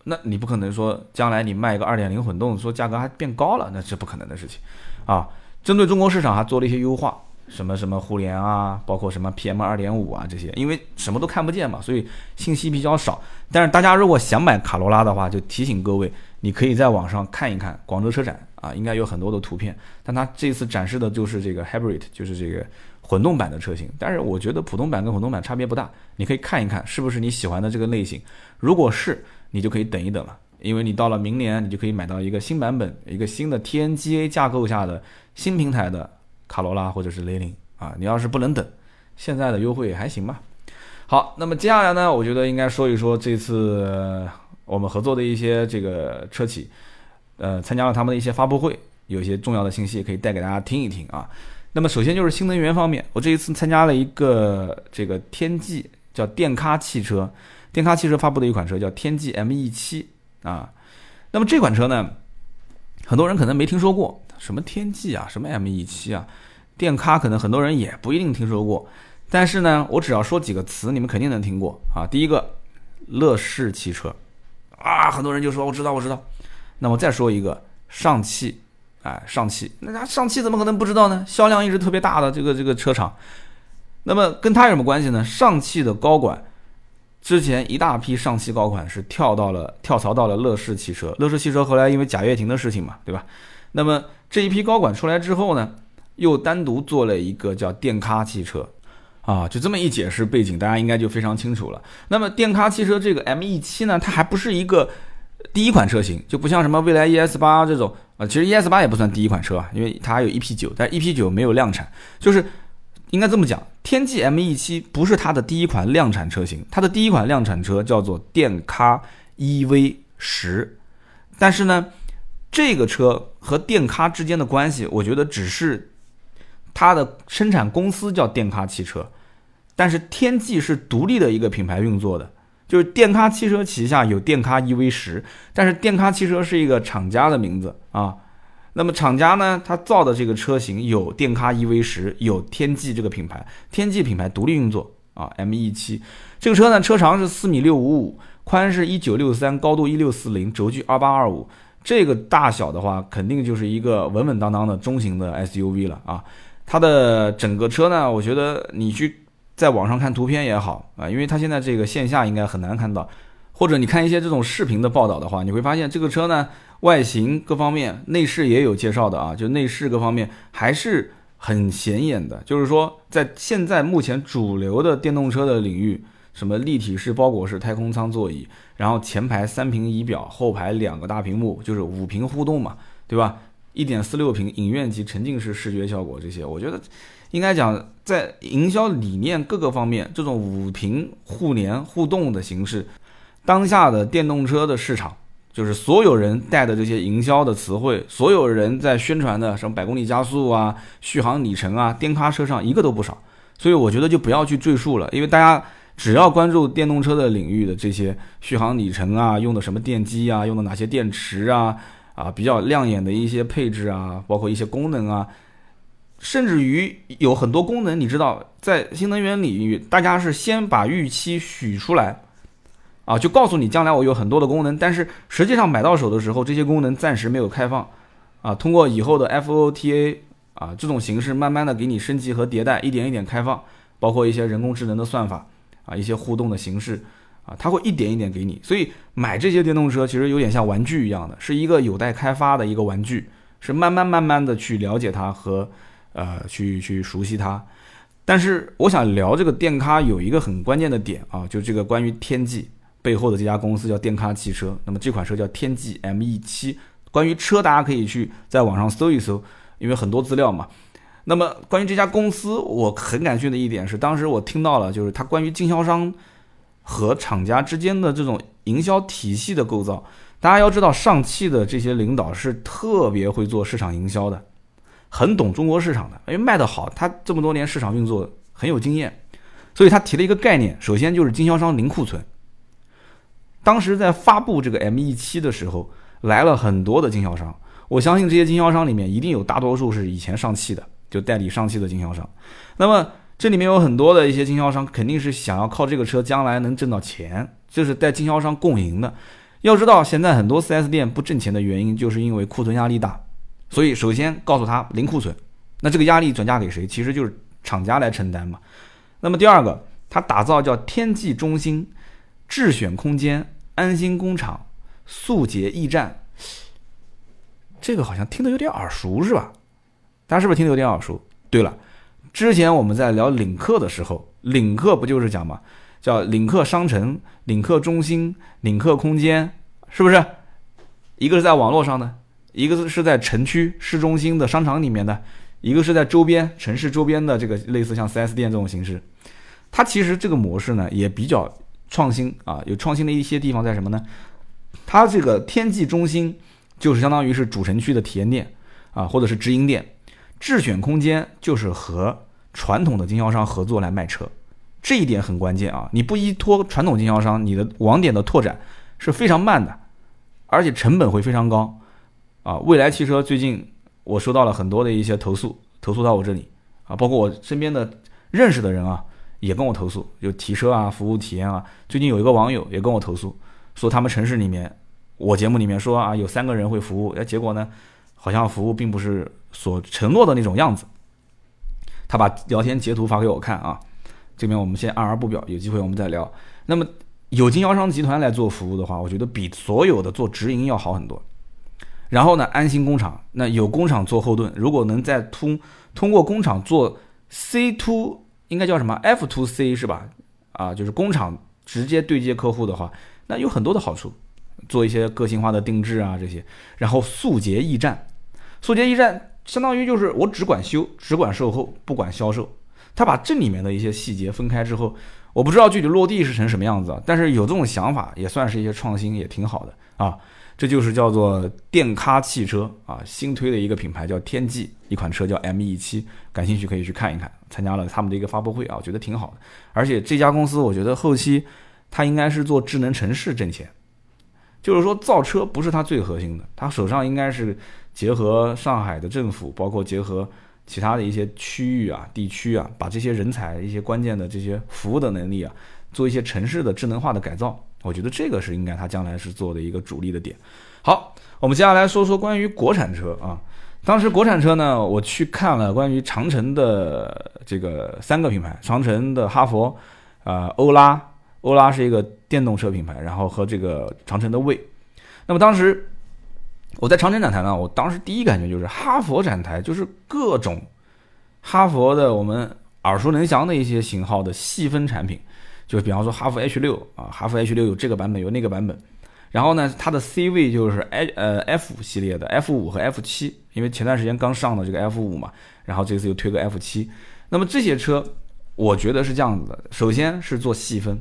那你不可能说将来你卖一个二点零混动，说价格还变高了，那是不可能的事情，啊，针对中国市场还做了一些优化，什么什么互联啊，包括什么 PM 二点五啊这些，因为什么都看不见嘛，所以信息比较少。但是大家如果想买卡罗拉的话，就提醒各位，你可以在网上看一看广州车展啊，应该有很多的图片。但它这次展示的就是这个 Hybrid，就是这个。混动版的车型，但是我觉得普通版跟混动版差别不大，你可以看一看是不是你喜欢的这个类型。如果是，你就可以等一等了，因为你到了明年，你就可以买到一个新版本、一个新的 TNGA 架构下的新平台的卡罗拉或者是雷凌啊。你要是不能等，现在的优惠还行吧。好，那么接下来呢，我觉得应该说一说这次我们合作的一些这个车企，呃，参加了他们的一些发布会，有一些重要的信息可以带给大家听一听啊。那么首先就是新能源方面，我这一次参加了一个这个天际叫电咖汽车，电咖汽车发布的一款车叫天际 ME7 啊。那么这款车呢，很多人可能没听说过，什么天际啊，什么 ME7 啊，电咖可能很多人也不一定听说过。但是呢，我只要说几个词，你们肯定能听过啊。第一个，乐视汽车，啊，很多人就说我知道，我知道。那么再说一个上汽，哎，上汽，那家上汽怎么可能不知道呢？销量一直特别大的这个这个车厂。那么跟他有什么关系呢？上汽的高管之前一大批上汽高管是跳到了跳槽到了乐视汽车，乐视汽车后来因为贾跃亭的事情嘛，对吧？那么这一批高管出来之后呢，又单独做了一个叫电咖汽车。啊，就这么一解释背景，大家应该就非常清楚了。那么电咖汽车这个 ME7 呢，它还不是一个第一款车型，就不像什么蔚来 ES 八这种啊，其实 ES 八也不算第一款车啊，因为它还有 EP9，但 EP9 没有量产。就是应该这么讲，天际 ME7 不是它的第一款量产车型，它的第一款量产车叫做电咖 EV 十。但是呢，这个车和电咖之间的关系，我觉得只是。它的生产公司叫电咖汽车，但是天际是独立的一个品牌运作的，就是电咖汽车旗下有电咖 EV 十，但是电咖汽车是一个厂家的名字啊。那么厂家呢，它造的这个车型有电咖 EV 十，有天际这个品牌，天际品牌独立运作啊。ME 七这个车呢，车长是四米六五五，宽是一九六三，高度一六四零，轴距二八二五，这个大小的话，肯定就是一个稳稳当当的中型的 SUV 了啊。它的整个车呢，我觉得你去在网上看图片也好啊，因为它现在这个线下应该很难看到，或者你看一些这种视频的报道的话，你会发现这个车呢外形各方面、内饰也有介绍的啊，就内饰各方面还是很显眼的。就是说，在现在目前主流的电动车的领域，什么立体式包裹式太空舱座椅，然后前排三屏仪表，后排两个大屏幕，就是五屏互动嘛，对吧？一点四六屏影院级沉浸式视觉效果，这些我觉得应该讲在营销理念各个方面，这种五屏互联互动的形式，当下的电动车的市场，就是所有人带的这些营销的词汇，所有人在宣传的什么百公里加速啊、续航里程啊，电咖车上一个都不少。所以我觉得就不要去赘述了，因为大家只要关注电动车的领域的这些续航里程啊，用的什么电机啊，用的哪些电池啊。啊，比较亮眼的一些配置啊，包括一些功能啊，甚至于有很多功能，你知道，在新能源领域，大家是先把预期许出来，啊，就告诉你将来我有很多的功能，但是实际上买到手的时候，这些功能暂时没有开放，啊，通过以后的 FOTA 啊这种形式，慢慢的给你升级和迭代，一点一点开放，包括一些人工智能的算法啊，一些互动的形式。啊，他会一点一点给你，所以买这些电动车其实有点像玩具一样的，是一个有待开发的一个玩具，是慢慢慢慢的去了解它和呃去去熟悉它。但是我想聊这个电咖有一个很关键的点啊，就这个关于天际背后的这家公司叫电咖汽车，那么这款车叫天际 ME7。关于车大家可以去在网上搜一搜，因为很多资料嘛。那么关于这家公司，我很感兴趣的一点是，当时我听到了就是它关于经销商。和厂家之间的这种营销体系的构造，大家要知道，上汽的这些领导是特别会做市场营销的，很懂中国市场的，因为卖得好，他这么多年市场运作很有经验，所以他提了一个概念，首先就是经销商零库存。当时在发布这个 ME7 的时候，来了很多的经销商，我相信这些经销商里面一定有大多数是以前上汽的，就代理上汽的经销商。那么这里面有很多的一些经销商，肯定是想要靠这个车将来能挣到钱，就是带经销商共赢的。要知道，现在很多 4S 店不挣钱的原因，就是因为库存压力大。所以，首先告诉他零库存，那这个压力转嫁给谁？其实就是厂家来承担嘛。那么第二个，他打造叫天际中心、智选空间、安心工厂、速捷驿站，这个好像听得有点耳熟，是吧？大家是不是听得有点耳熟？对了。之前我们在聊领克的时候，领克不就是讲嘛，叫领克商城、领克中心、领克空间，是不是？一个是在网络上的，一个是在城区市中心的商场里面的，一个是在周边城市周边的这个类似像 4S 店这种形式。它其实这个模式呢也比较创新啊，有创新的一些地方在什么呢？它这个天际中心就是相当于是主城区的体验店啊，或者是直营店。智选空间就是和传统的经销商合作来卖车，这一点很关键啊！你不依托传统经销商，你的网点的拓展是非常慢的，而且成本会非常高啊！蔚来汽车最近我收到了很多的一些投诉，投诉到我这里啊，包括我身边的认识的人啊，也跟我投诉，就提车啊、服务体验啊。最近有一个网友也跟我投诉，说他们城市里面，我节目里面说啊，有三个人会服务，哎，结果呢，好像服务并不是所承诺的那种样子。他把聊天截图发给我看啊，这边我们先按而不表，有机会我们再聊。那么有经销商集团来做服务的话，我觉得比所有的做直营要好很多。然后呢，安心工厂，那有工厂做后盾，如果能再通通过工厂做 C to。应该叫什么 F to C 是吧？啊，就是工厂直接对接客户的话，那有很多的好处，做一些个性化的定制啊这些，然后速捷驿站，速捷驿站相当于就是我只管修，只管售后，不管销售。他把这里面的一些细节分开之后，我不知道具体落地是成什么样子啊，但是有这种想法也算是一些创新，也挺好的啊。这就是叫做电咖汽车啊，新推的一个品牌叫天际，一款车叫 ME7，感兴趣可以去看一看。参加了他们的一个发布会啊，我觉得挺好的。而且这家公司，我觉得后期它应该是做智能城市挣钱，就是说造车不是它最核心的，它手上应该是结合上海的政府，包括结合其他的一些区域啊、地区啊，把这些人才、一些关键的这些服务的能力啊，做一些城市的智能化的改造。我觉得这个是应该它将来是做的一个主力的点。好，我们接下来说说关于国产车啊。当时国产车呢，我去看了关于长城的这个三个品牌，长城的哈佛，啊，欧拉，欧拉是一个电动车品牌，然后和这个长城的魏。那么当时我在长城展台呢，我当时第一感觉就是哈佛展台就是各种哈佛的我们耳熟能详的一些型号的细分产品。就比方说哈佛 H 六啊，哈佛 H 六有这个版本，有那个版本。然后呢，它的 C 位就是 H 呃 F 系列的 F 五和 F 七，因为前段时间刚上的这个 F 五嘛，然后这次又推个 F 七。那么这些车，我觉得是这样子的：首先是做细分，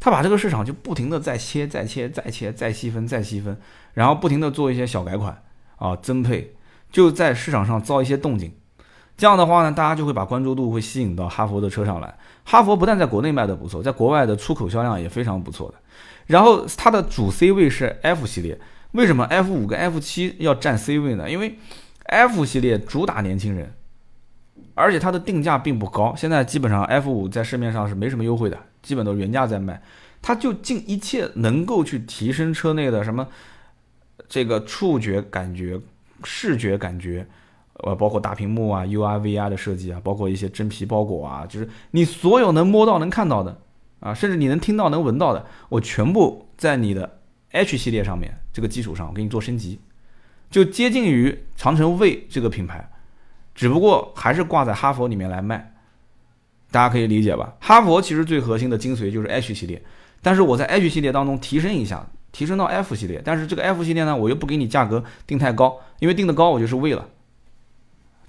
他把这个市场就不停的在切、再切、再切、再细分、再细分，然后不停的做一些小改款啊增配，就在市场上造一些动静。这样的话呢，大家就会把关注度会吸引到哈佛的车上来。哈佛不但在国内卖的不错，在国外的出口销量也非常不错的。然后它的主 C 位是 F 系列，为什么 F 五跟 F 七要占 C 位呢？因为 F 系列主打年轻人，而且它的定价并不高。现在基本上 F 五在市面上是没什么优惠的，基本都是原价在卖。它就尽一切能够去提升车内的什么这个触觉感觉、视觉感觉。呃，包括大屏幕啊、UR、VR 的设计啊，包括一些真皮包裹啊，就是你所有能摸到、能看到的啊，甚至你能听到、能闻到的，我全部在你的 H 系列上面这个基础上，我给你做升级，就接近于长城卫这个品牌，只不过还是挂在哈佛里面来卖，大家可以理解吧？哈佛其实最核心的精髓就是 H 系列，但是我在 H 系列当中提升一下，提升到 F 系列，但是这个 F 系列呢，我又不给你价格定太高，因为定的高我就是为了。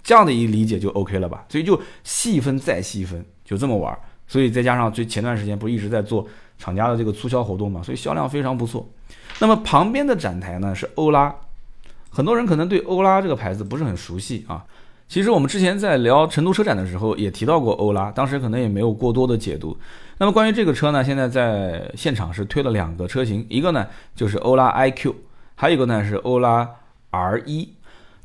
这样的一理解就 OK 了吧？所以就细分再细分，就这么玩。所以再加上最前段时间不是一直在做厂家的这个促销活动嘛，所以销量非常不错。那么旁边的展台呢是欧拉，很多人可能对欧拉这个牌子不是很熟悉啊。其实我们之前在聊成都车展的时候也提到过欧拉，当时可能也没有过多的解读。那么关于这个车呢，现在在现场是推了两个车型，一个呢就是欧拉 iQ，还有一个呢是欧拉 R 一。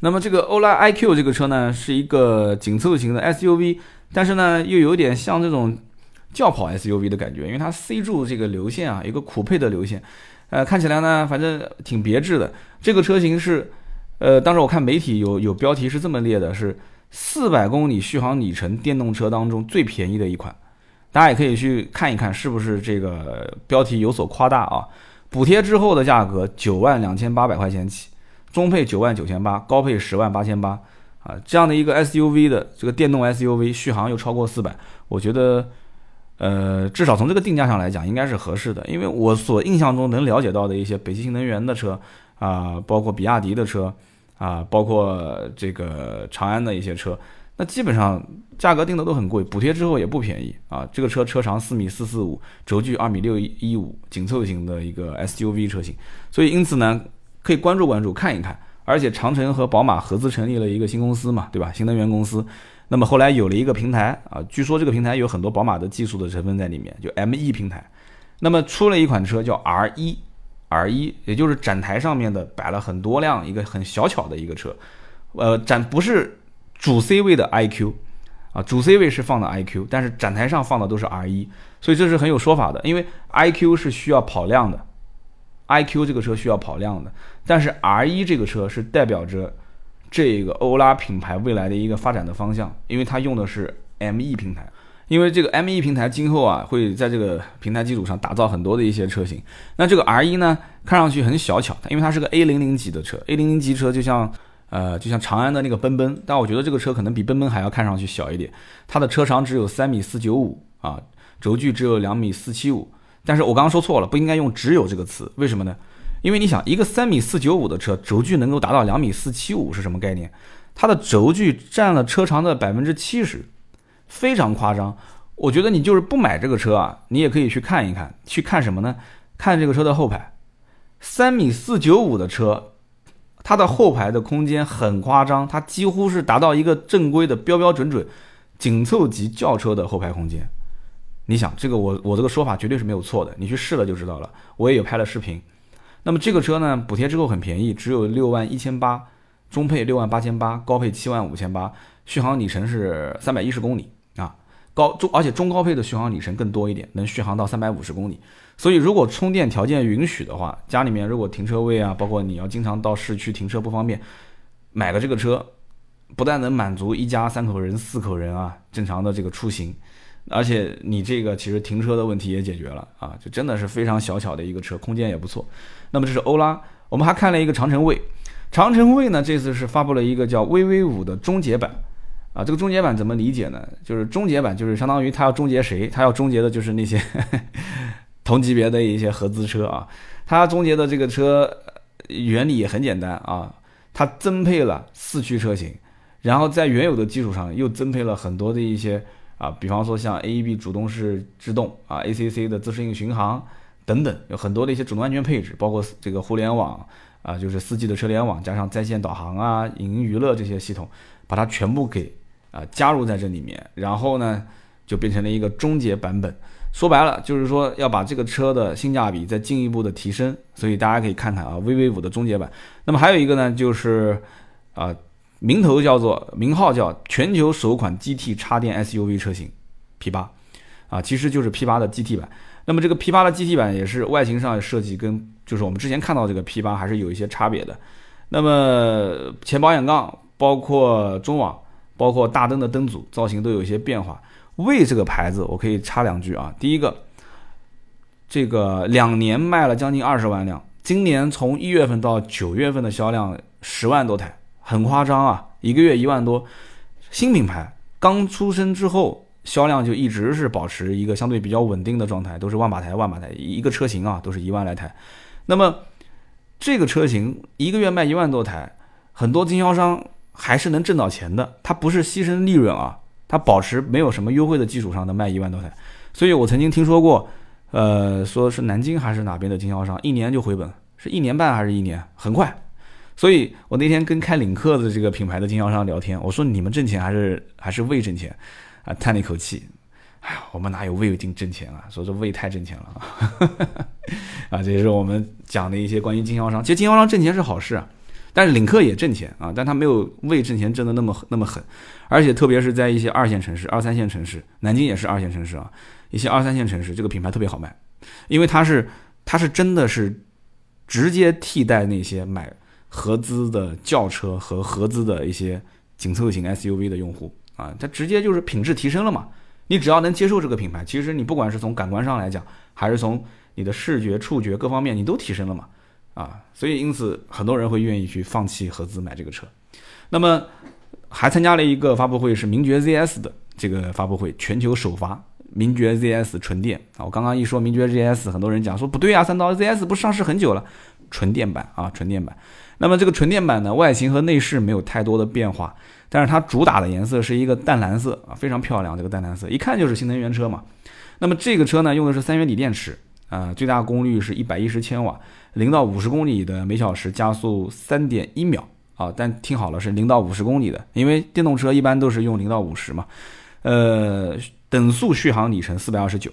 那么这个欧拉 iQ 这个车呢，是一个紧凑型的 SUV，但是呢，又有点像这种轿跑 SUV 的感觉，因为它 C 柱这个流线啊，一个酷配的流线，呃，看起来呢，反正挺别致的。这个车型是，呃，当时我看媒体有有标题是这么列的，是四百公里续航里程电动车当中最便宜的一款，大家也可以去看一看是不是这个标题有所夸大啊？补贴之后的价格九万两千八百块钱起。中配九万九千八，高配十万八千八，啊，这样的一个 SUV 的这个电动 SUV 续航又超过四百，我觉得，呃，至少从这个定价上来讲，应该是合适的。因为我所印象中能了解到的一些北汽新能源的车啊，包括比亚迪的车啊，包括这个长安的一些车，那基本上价格定的都很贵，补贴之后也不便宜啊。这个车车长四米四四五，轴距二米六一五，紧凑型的一个 SUV 车型，所以因此呢。可以关注关注看一看，而且长城和宝马合资成立了一个新公司嘛，对吧？新能源公司。那么后来有了一个平台啊，据说这个平台有很多宝马的技术的成分在里面，就 M1 平台。那么出了一款车叫 R1，R1 也就是展台上面的摆了很多辆一个很小巧的一个车，呃，展不是主 C 位的 iQ，啊，主 C 位是放的 iQ，但是展台上放的都是 R 一，所以这是很有说法的，因为 iQ 是需要跑量的，iQ 这个车需要跑量的，但是 R 一这个车是代表着这个欧拉品牌未来的一个发展的方向，因为它用的是 ME 平台。因为这个 M E 平台今后啊会在这个平台基础上打造很多的一些车型。那这个 R 一呢，看上去很小巧，因为它是个 A 零零级的车，A 零零级车就像呃就像长安的那个奔奔，但我觉得这个车可能比奔奔还要看上去小一点。它的车长只有三米四九五啊，轴距只有两米四七五。但是我刚刚说错了，不应该用“只有”这个词，为什么呢？因为你想，一个三米四九五的车，轴距能够达到两米四七五是什么概念？它的轴距占了车长的百分之七十。非常夸张，我觉得你就是不买这个车啊，你也可以去看一看，去看什么呢？看这个车的后排，三米四九五的车，它的后排的空间很夸张，它几乎是达到一个正规的标标准准紧凑级轿车的后排空间。你想，这个我我这个说法绝对是没有错的，你去试了就知道了。我也有拍了视频。那么这个车呢，补贴之后很便宜，只有六万一千八，中配六万八千八，高配七万五千八，续航里程是三百一十公里。高中，而且中高配的续航里程更多一点，能续航到三百五十公里。所以如果充电条件允许的话，家里面如果停车位啊，包括你要经常到市区停车不方便，买个这个车，不但能满足一家三口人、四口人啊正常的这个出行，而且你这个其实停车的问题也解决了啊，就真的是非常小巧的一个车，空间也不错。那么这是欧拉，我们还看了一个长城卫，长城卫呢这次是发布了一个叫 VV 五的终结版。啊，这个终结版怎么理解呢？就是终结版就是相当于它要终结谁？它要终结的就是那些 同级别的一些合资车啊。它终结的这个车原理也很简单啊，它增配了四驱车型，然后在原有的基础上又增配了很多的一些啊，比方说像 AEB 主动式制动啊，ACC 的自适应巡航等等，有很多的一些主动安全配置，包括这个互联网啊，就是四 G 的车联网加上在线导航啊、影音娱乐这些系统，把它全部给。啊，加入在这里面，然后呢，就变成了一个终结版本。说白了，就是说要把这个车的性价比再进一步的提升。所以大家可以看看啊，VV 五的终结版。那么还有一个呢，就是啊，名头叫做名号叫全球首款 GT 插电 SUV 车型 P 八啊，其实就是 P 八的 GT 版。那么这个 P 八的 GT 版也是外形上设计跟就是我们之前看到这个 P 八还是有一些差别的。那么前保险杠包括中网。包括大灯的灯组造型都有一些变化。魏这个牌子，我可以插两句啊。第一个，这个两年卖了将近二十万辆，今年从一月份到九月份的销量十万多台，很夸张啊，一个月一万多。新品牌刚出生之后，销量就一直是保持一个相对比较稳定的状态，都是万把台万把台，一个车型啊都是一万来台。那么这个车型一个月卖一万多台，很多经销商。还是能挣到钱的，它不是牺牲利润啊，它保持没有什么优惠的基础上能卖一万多台，所以我曾经听说过，呃，说是南京还是哪边的经销商，一年就回本，是一年半还是一年，很快。所以我那天跟开领克的这个品牌的经销商聊天，我说你们挣钱还是还是未挣钱，啊，叹了一口气，哎呀，我们哪有未挣挣钱啊？说这未太挣钱了 啊，这也是我们讲的一些关于经销商，其实经销商挣钱是好事啊。但是领克也挣钱啊，但他没有为挣钱挣的那么那么狠，而且特别是在一些二线城市、二三线城市，南京也是二线城市啊，一些二三线城市这个品牌特别好卖，因为它是它是真的是直接替代那些买合资的轿车和合资的一些紧凑型 SUV 的用户啊，它直接就是品质提升了嘛。你只要能接受这个品牌，其实你不管是从感官上来讲，还是从你的视觉、触觉各方面，你都提升了嘛。啊，所以因此很多人会愿意去放弃合资买这个车。那么还参加了一个发布会，是名爵 ZS 的这个发布会，全球首发名爵 ZS 纯电啊。我刚刚一说名爵 ZS，很多人讲说不对啊，三刀 ZS 不上市很久了，纯电版啊，纯电版。那么这个纯电版呢，外形和内饰没有太多的变化，但是它主打的颜色是一个淡蓝色啊，非常漂亮，这个淡蓝色一看就是新能源车嘛。那么这个车呢，用的是三元锂电池啊，最大功率是一百一十千瓦。零到五十公里的每小时加速三点一秒啊！但听好了，是零到五十公里的，因为电动车一般都是用零到五十嘛。呃，等速续航里程四百二十九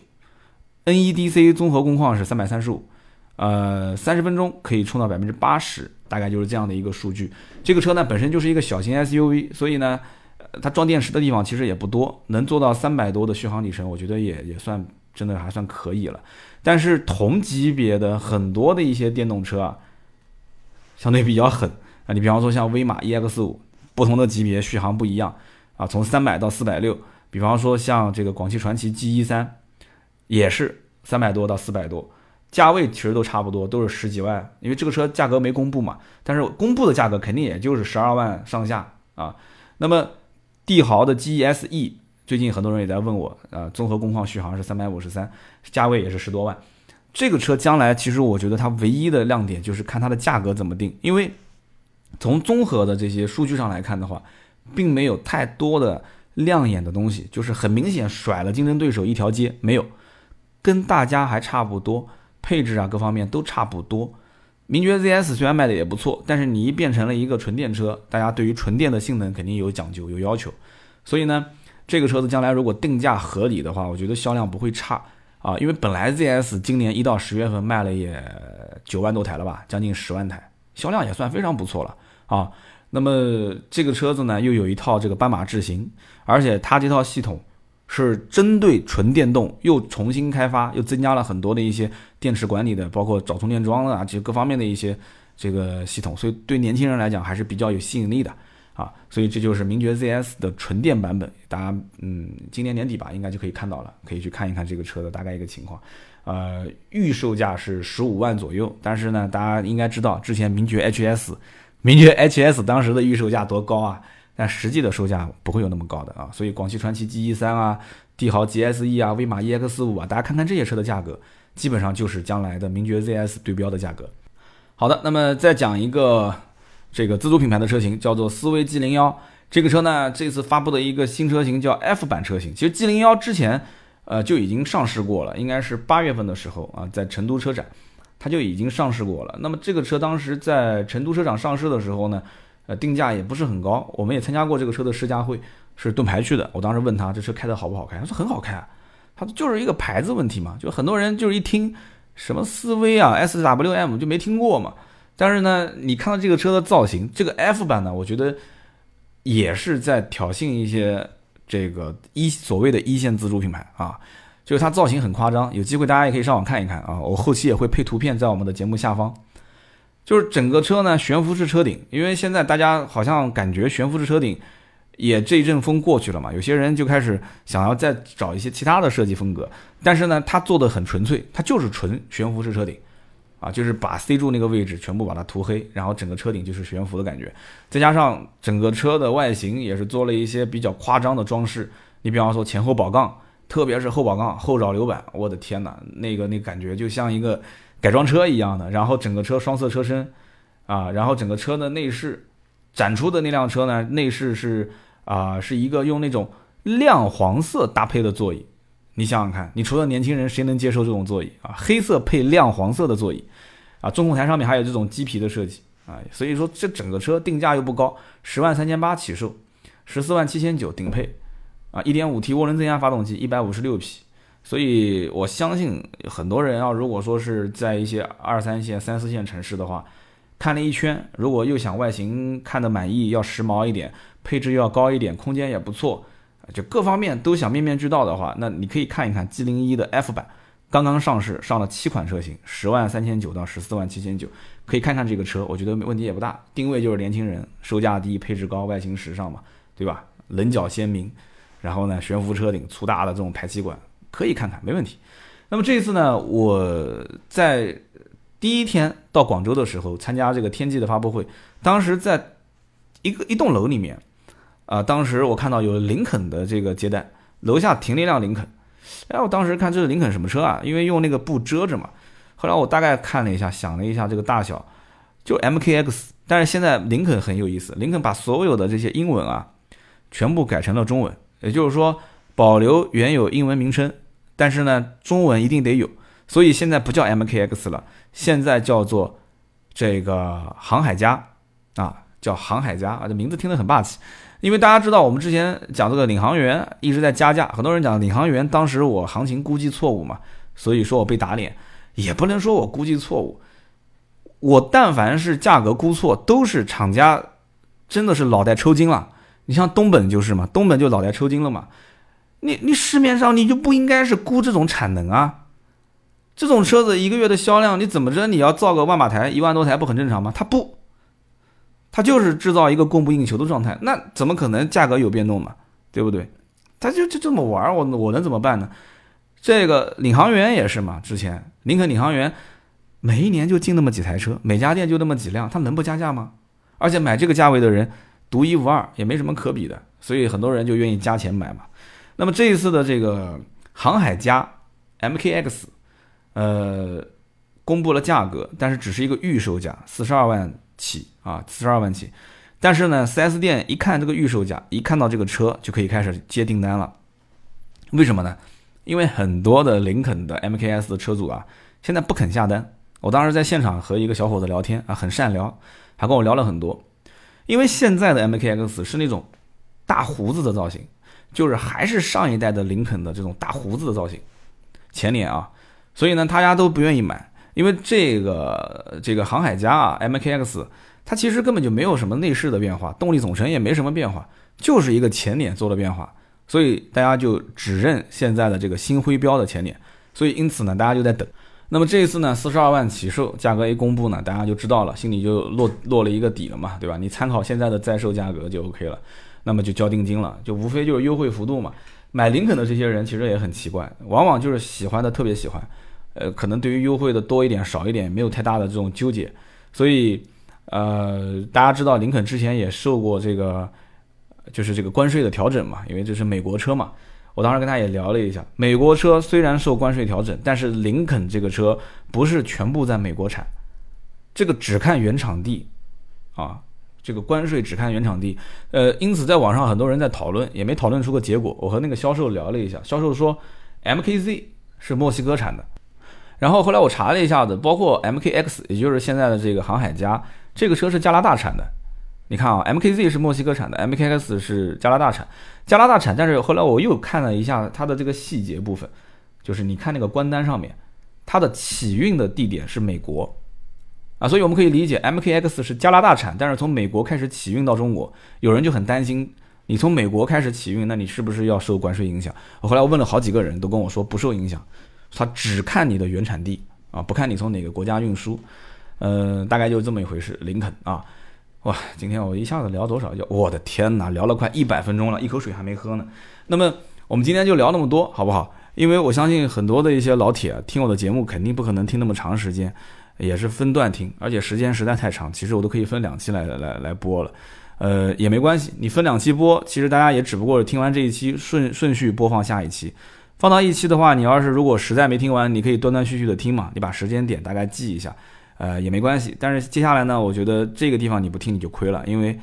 ，NEDC 综合工况是三百三十五，呃，三十分钟可以充到百分之八十，大概就是这样的一个数据。这个车呢本身就是一个小型 SUV，所以呢，它装电池的地方其实也不多，能做到三百多的续航里程，我觉得也也算真的还算可以了。但是同级别的很多的一些电动车啊，相对比较狠啊，你比方说像威马 EX 五，不同的级别续航不一样啊，从三百到四百六。比方说像这个广汽传祺 G 一三，也是三百多到四百多，价位其实都差不多，都是十几万。因为这个车价格没公布嘛，但是公布的价格肯定也就是十二万上下啊。那么帝豪的 GSE 最近很多人也在问我啊，综合工况续航是三百五十三，价位也是十多万。这个车将来其实我觉得它唯一的亮点就是看它的价格怎么定，因为从综合的这些数据上来看的话，并没有太多的。亮眼的东西就是很明显甩了竞争对手一条街，没有，跟大家还差不多，配置啊各方面都差不多。名爵 ZS 虽然卖的也不错，但是你一变成了一个纯电车，大家对于纯电的性能肯定有讲究有要求，所以呢，这个车子将来如果定价合理的话，我觉得销量不会差啊，因为本来 ZS 今年一到十月份卖了也九万多台了吧，将近十万台，销量也算非常不错了啊。那么这个车子呢，又有一套这个斑马智行，而且它这套系统是针对纯电动又重新开发，又增加了很多的一些电池管理的，包括找充电桩啊，这些各方面的一些这个系统，所以对年轻人来讲还是比较有吸引力的啊。所以这就是名爵 ZS 的纯电版本，大家嗯，今年年底吧，应该就可以看到了，可以去看一看这个车的大概一个情况。呃，预售价是十五万左右，但是呢，大家应该知道之前名爵 HS。名爵 HS 当时的预售价多高啊？但实际的售价不会有那么高的啊。所以广汽传祺 G 一三啊、帝豪 GSE 啊、威马 EX 五啊，大家看看这些车的价格，基本上就是将来的名爵 ZS 对标的价格。好的，那么再讲一个这个自主品牌的车型，叫做思威 G 零幺。这个车呢，这次发布的一个新车型叫 F 版车型。其实 G 零幺之前呃就已经上市过了，应该是八月份的时候啊，在成都车展。它就已经上市过了。那么这个车当时在成都车展上市的时候呢，呃，定价也不是很高。我们也参加过这个车的试驾会，是盾牌去的。我当时问他这车开的好不好开，他说很好开。啊他就是一个牌子问题嘛，就很多人就是一听什么思威啊、S W M 就没听过嘛。但是呢，你看到这个车的造型，这个 F 版呢，我觉得也是在挑衅一些这个一所谓的一线自主品牌啊。就是它造型很夸张，有机会大家也可以上网看一看啊。我后期也会配图片在我们的节目下方。就是整个车呢悬浮式车顶，因为现在大家好像感觉悬浮式车顶也这一阵风过去了嘛，有些人就开始想要再找一些其他的设计风格。但是呢，它做的很纯粹，它就是纯悬浮式车顶啊，就是把 C 柱那个位置全部把它涂黑，然后整个车顶就是悬浮的感觉。再加上整个车的外形也是做了一些比较夸张的装饰，你比方说前后保杠。特别是后保杠、后扰流板，我的天哪，那个那感觉就像一个改装车一样的。然后整个车双色车身，啊，然后整个车的内饰展出的那辆车呢，内饰是啊，是一个用那种亮黄色搭配的座椅。你想想看，你除了年轻人，谁能接受这种座椅啊？黑色配亮黄色的座椅，啊，中控台上面还有这种鸡皮的设计啊，所以说这整个车定价又不高，十万三千八起售，十四万七千九顶配。啊，1.5T 涡轮增压发动机，156匹，所以我相信很多人啊，如果说是在一些二三线、三四线城市的话，看了一圈，如果又想外形看得满意，要时髦一点，配置要高一点，空间也不错，就各方面都想面面俱到的话，那你可以看一看 G01 的 F 版，刚刚上市，上了七款车型，十万三千九到十四万七千九，可以看看这个车，我觉得问题也不大，定位就是年轻人，售价低，配置高，外形时尚嘛，对吧？棱角鲜明。然后呢，悬浮车顶、粗大的这种排气管可以看看，没问题。那么这一次呢，我在第一天到广州的时候参加这个天际的发布会，当时在一个一栋楼里面，啊，当时我看到有林肯的这个接待，楼下停了一辆林肯，哎，我当时看这是林肯什么车啊？因为用那个布遮着嘛。后来我大概看了一下，想了一下这个大小，就 MKX。但是现在林肯很有意思，林肯把所有的这些英文啊，全部改成了中文。也就是说，保留原有英文名称，但是呢，中文一定得有，所以现在不叫 MKX 了，现在叫做这个航海家啊，叫航海家啊，这名字听得很霸气。因为大家知道，我们之前讲这个领航员一直在加价，很多人讲领航员当时我行情估计错误嘛，所以说我被打脸，也不能说我估计错误，我但凡是价格估错，都是厂家真的是脑袋抽筋了。你像东本就是嘛，东本就脑袋抽筋了嘛。你你市面上你就不应该是估这种产能啊？这种车子一个月的销量，你怎么着你要造个万把台，一万多台不很正常吗？它不，它就是制造一个供不应求的状态，那怎么可能价格有变动嘛？对不对？它就就这么玩，我我能怎么办呢？这个领航员也是嘛，之前林肯领航员每一年就进那么几台车，每家店就那么几辆，他能不加价吗？而且买这个价位的人独一无二，也没什么可比的，所以很多人就愿意加钱买嘛。那么这一次的这个航海家 MKX，呃，公布了价格，但是只是一个预售价，四十二万起啊，四十二万起。但是呢，4S 店一看这个预售价，一看到这个车就可以开始接订单了。为什么呢？因为很多的林肯的 MKS 的车主啊，现在不肯下单。我当时在现场和一个小伙子聊天啊，很善聊，还跟我聊了很多。因为现在的 MKX 是那种大胡子的造型。就是还是上一代的林肯的这种大胡子的造型，前脸啊，所以呢，大家都不愿意买，因为这个这个航海家啊，MKX，它其实根本就没有什么内饰的变化，动力总成也没什么变化，就是一个前脸做了变化，所以大家就只认现在的这个新徽标的前脸，所以因此呢，大家就在等。那么这一次呢，四十二万起售，价格一公布呢，大家就知道了，心里就落落了一个底了嘛，对吧？你参考现在的在售价格就 OK 了。那么就交定金了，就无非就是优惠幅度嘛。买林肯的这些人其实也很奇怪，往往就是喜欢的特别喜欢，呃，可能对于优惠的多一点少一点没有太大的这种纠结。所以，呃，大家知道林肯之前也受过这个，就是这个关税的调整嘛，因为这是美国车嘛。我当时跟他也聊了一下，美国车虽然受关税调整，但是林肯这个车不是全部在美国产，这个只看原厂地，啊。这个关税只看原厂地，呃，因此在网上很多人在讨论，也没讨论出个结果。我和那个销售聊了一下，销售说 MKZ 是墨西哥产的，然后后来我查了一下子，包括 MKX，也就是现在的这个航海家，这个车是加拿大产的。你看啊，MKZ 是墨西哥产的，MKX 是加拿大产，加拿大产。但是后来我又看了一下它的这个细节部分，就是你看那个官单上面，它的起运的地点是美国。啊，所以我们可以理解，MKX 是加拿大产，但是从美国开始起运到中国，有人就很担心，你从美国开始起运，那你是不是要受关税影响？后来我问了好几个人，都跟我说不受影响，他只看你的原产地啊，不看你从哪个国家运输，呃，大概就这么一回事。林肯啊，哇，今天我一下子聊多少就，我的天哪，聊了快一百分钟了，一口水还没喝呢。那么我们今天就聊那么多，好不好？因为我相信很多的一些老铁听我的节目，肯定不可能听那么长时间。也是分段听，而且时间实在太长，其实我都可以分两期来来来播了，呃，也没关系，你分两期播，其实大家也只不过是听完这一期顺顺序播放下一期，放到一期的话，你要是如果实在没听完，你可以断断续续的听嘛，你把时间点大概记一下，呃，也没关系。但是接下来呢，我觉得这个地方你不听你就亏了，因为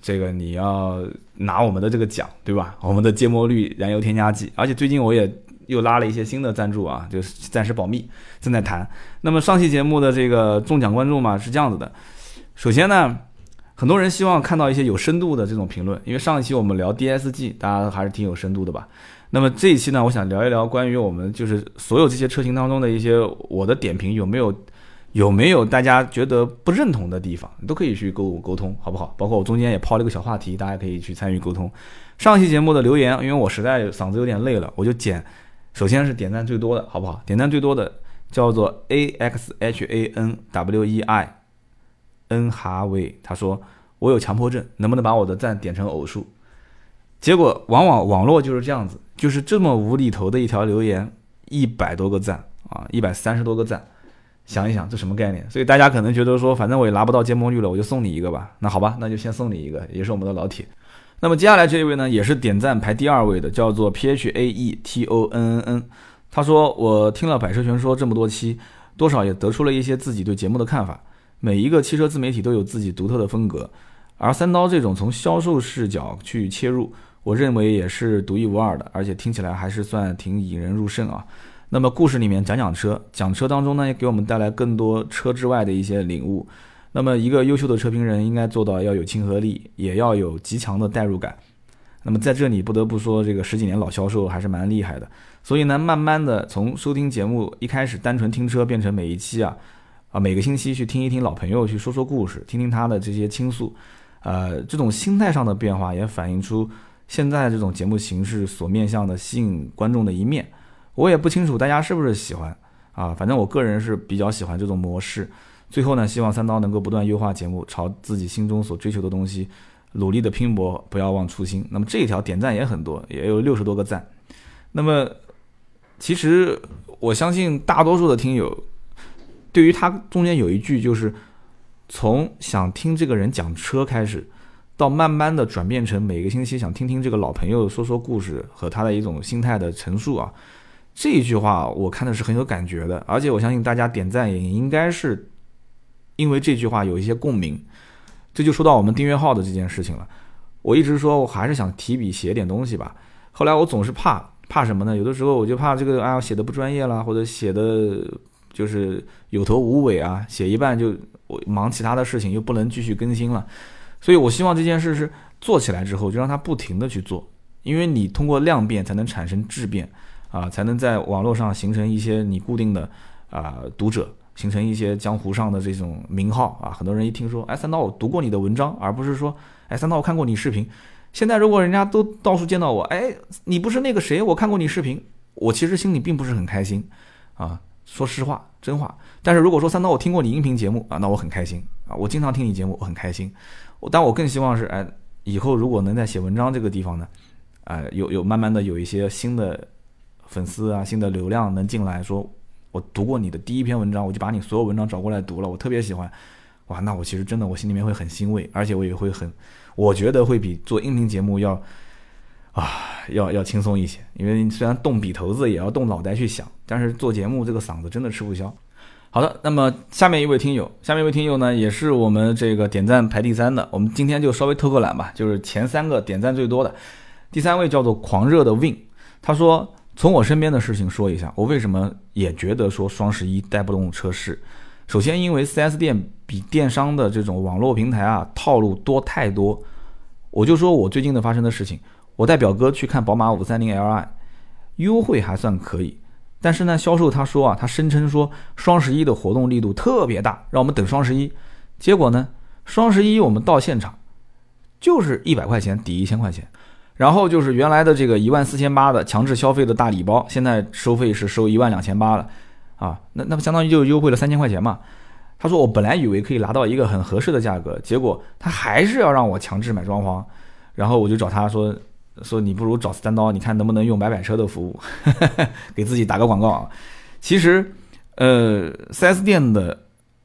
这个你要拿我们的这个奖，对吧？我们的芥末绿燃油添加剂，而且最近我也。又拉了一些新的赞助啊，就是暂时保密，正在谈。那么上期节目的这个中奖观众嘛是这样子的，首先呢，很多人希望看到一些有深度的这种评论，因为上一期我们聊 DSG，大家还是挺有深度的吧。那么这一期呢，我想聊一聊关于我们就是所有这些车型当中的一些我的点评有没有有没有大家觉得不认同的地方，都可以去跟我沟通，好不好？包括我中间也抛了一个小话题，大家可以去参与沟通。上期节目的留言，因为我实在嗓子有点累了，我就剪。首先是点赞最多的，好不好？点赞最多的叫做 A X H A N W E I N 哈维，他说我有强迫症，能不能把我的赞点成偶数？结果往往网络就是这样子，就是这么无厘头的一条留言，一百多个赞啊，一百三十多个赞，想一想这什么概念？所以大家可能觉得说，反正我也拿不到芥末绿了，我就送你一个吧。那好吧，那就先送你一个，也是我们的老铁。那么接下来这一位呢，也是点赞排第二位的，叫做 P H A E T O N N N。他说：“我听了百车全说这么多期，多少也得出了一些自己对节目的看法。每一个汽车自媒体都有自己独特的风格，而三刀这种从销售视角去切入，我认为也是独一无二的，而且听起来还是算挺引人入胜啊。那么故事里面讲讲车，讲车当中呢，也给我们带来更多车之外的一些领悟。”那么，一个优秀的车评人应该做到要有亲和力，也要有极强的代入感。那么，在这里不得不说，这个十几年老销售还是蛮厉害的。所以呢，慢慢的从收听节目一开始单纯听车，变成每一期啊，啊每个星期去听一听老朋友去说说故事，听听他的这些倾诉，呃，这种心态上的变化也反映出现在这种节目形式所面向的吸引观众的一面。我也不清楚大家是不是喜欢啊，反正我个人是比较喜欢这种模式。最后呢，希望三刀能够不断优化节目，朝自己心中所追求的东西努力的拼搏，不要忘初心。那么这一条点赞也很多，也有六十多个赞。那么其实我相信大多数的听友，对于他中间有一句就是从想听这个人讲车开始，到慢慢的转变成每个星期想听听这个老朋友说说故事和他的一种心态的陈述啊，这一句话我看的是很有感觉的，而且我相信大家点赞也应该是。因为这句话有一些共鸣，这就说到我们订阅号的这件事情了。我一直说我还是想提笔写点东西吧，后来我总是怕怕什么呢？有的时候我就怕这个啊写的不专业啦，或者写的就是有头无尾啊，写一半就我忙其他的事情又不能继续更新了。所以我希望这件事是做起来之后就让它不停的去做，因为你通过量变才能产生质变啊，才能在网络上形成一些你固定的啊读者。形成一些江湖上的这种名号啊，很多人一听说，哎，三刀我读过你的文章，而不是说，哎，三刀我看过你视频。现在如果人家都到处见到我，哎，你不是那个谁，我看过你视频，我其实心里并不是很开心啊，说实话，真话。但是如果说三刀我听过你音频节目啊，那我很开心啊，我经常听你节目，我很开心。但我更希望是，哎，以后如果能在写文章这个地方呢，哎，有有慢慢的有一些新的粉丝啊，新的流量能进来说。我读过你的第一篇文章，我就把你所有文章找过来读了，我特别喜欢，哇，那我其实真的我心里面会很欣慰，而且我也会很，我觉得会比做音频节目要啊 要要轻松一些，因为虽然动笔头子也要动脑袋去想，但是做节目这个嗓子真的吃不消。好的，那么下面一位听友，下面一位听友呢也是我们这个点赞排第三的，我们今天就稍微偷个懒吧，就是前三个点赞最多的，第三位叫做狂热的 Win，他说。从我身边的事情说一下，我为什么也觉得说双十一带不动车市。首先，因为 4S 店比电商的这种网络平台啊套路多太多。我就说我最近的发生的事情，我带表哥去看宝马 530Li，优惠还算可以，但是呢，销售他说啊，他声称说双十一的活动力度特别大，让我们等双十一。结果呢，双十一我们到现场，就是一百块钱抵一千块钱。然后就是原来的这个一万四千八的强制消费的大礼包，现在收费是收一万两千八了，啊，那那不相当于就优惠了三千块钱嘛？他说我本来以为可以拿到一个很合适的价格，结果他还是要让我强制买装潢，然后我就找他说说你不如找三刀，你看能不能用买买车的服务，给自己打个广告啊。其实，呃，4S 店的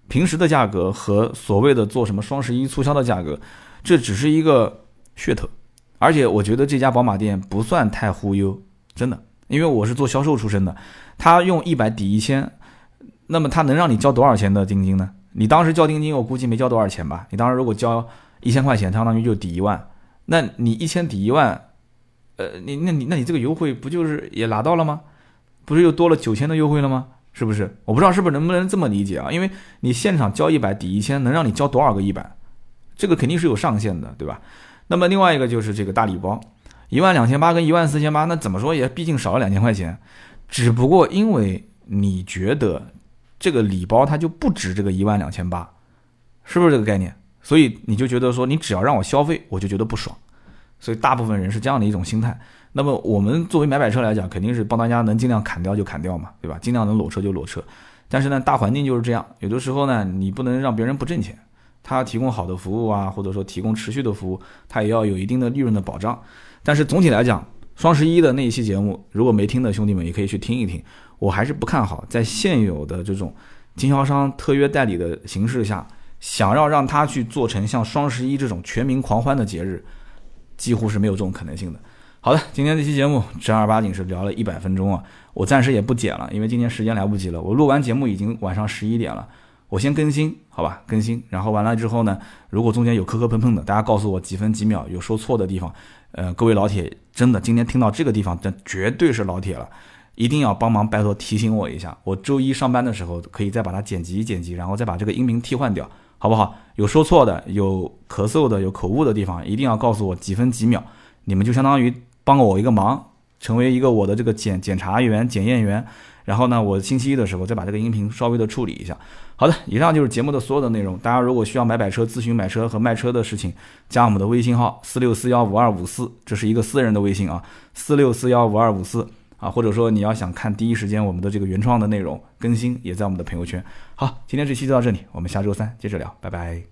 平时的价格和所谓的做什么双十一促销的价格，这只是一个噱头。而且我觉得这家宝马店不算太忽悠，真的，因为我是做销售出身的。他用一百抵一千，那么他能让你交多少钱的定金呢？你当时交定金，我估计没交多少钱吧？你当时如果交一千块钱，相当于就抵一万，那你一千抵一万，呃，你那你那你这个优惠不就是也拿到了吗？不是又多了九千的优惠了吗？是不是？我不知道是不是能不能这么理解啊？因为你现场交一百抵一千，能让你交多少个一百？这个肯定是有上限的，对吧？那么另外一个就是这个大礼包，一万两千八跟一万四千八，那怎么说也毕竟少了两千块钱，只不过因为你觉得这个礼包它就不值这个一万两千八，是不是这个概念？所以你就觉得说你只要让我消费，我就觉得不爽，所以大部分人是这样的一种心态。那么我们作为买买车来讲，肯定是帮大家能尽量砍掉就砍掉嘛，对吧？尽量能裸车就裸车。但是呢，大环境就是这样，有的时候呢，你不能让别人不挣钱。他提供好的服务啊，或者说提供持续的服务，他也要有一定的利润的保障。但是总体来讲，双十一的那一期节目，如果没听的兄弟们也可以去听一听。我还是不看好在现有的这种经销商特约代理的形式下，想要让他去做成像双十一这种全民狂欢的节日，几乎是没有这种可能性的。好的，今天这期节目正儿八经是聊了一百分钟啊，我暂时也不剪了，因为今天时间来不及了。我录完节目已经晚上十一点了。我先更新，好吧，更新，然后完了之后呢，如果中间有磕磕碰碰的，大家告诉我几分几秒有说错的地方，呃，各位老铁，真的今天听到这个地方，这绝对是老铁了，一定要帮忙拜托提醒我一下，我周一上班的时候可以再把它剪辑剪辑，然后再把这个音频替换掉，好不好？有说错的，有咳嗽的，有口误的地方，一定要告诉我几分几秒，你们就相当于帮了我一个忙，成为一个我的这个检检查员、检验员。然后呢，我星期一的时候再把这个音频稍微的处理一下。好的，以上就是节目的所有的内容。大家如果需要买买车、咨询买车和卖车的事情，加我们的微信号四六四幺五二五四，这是一个私人的微信啊，四六四幺五二五四啊，或者说你要想看第一时间我们的这个原创的内容更新，也在我们的朋友圈。好，今天这期就到这里，我们下周三接着聊，拜拜。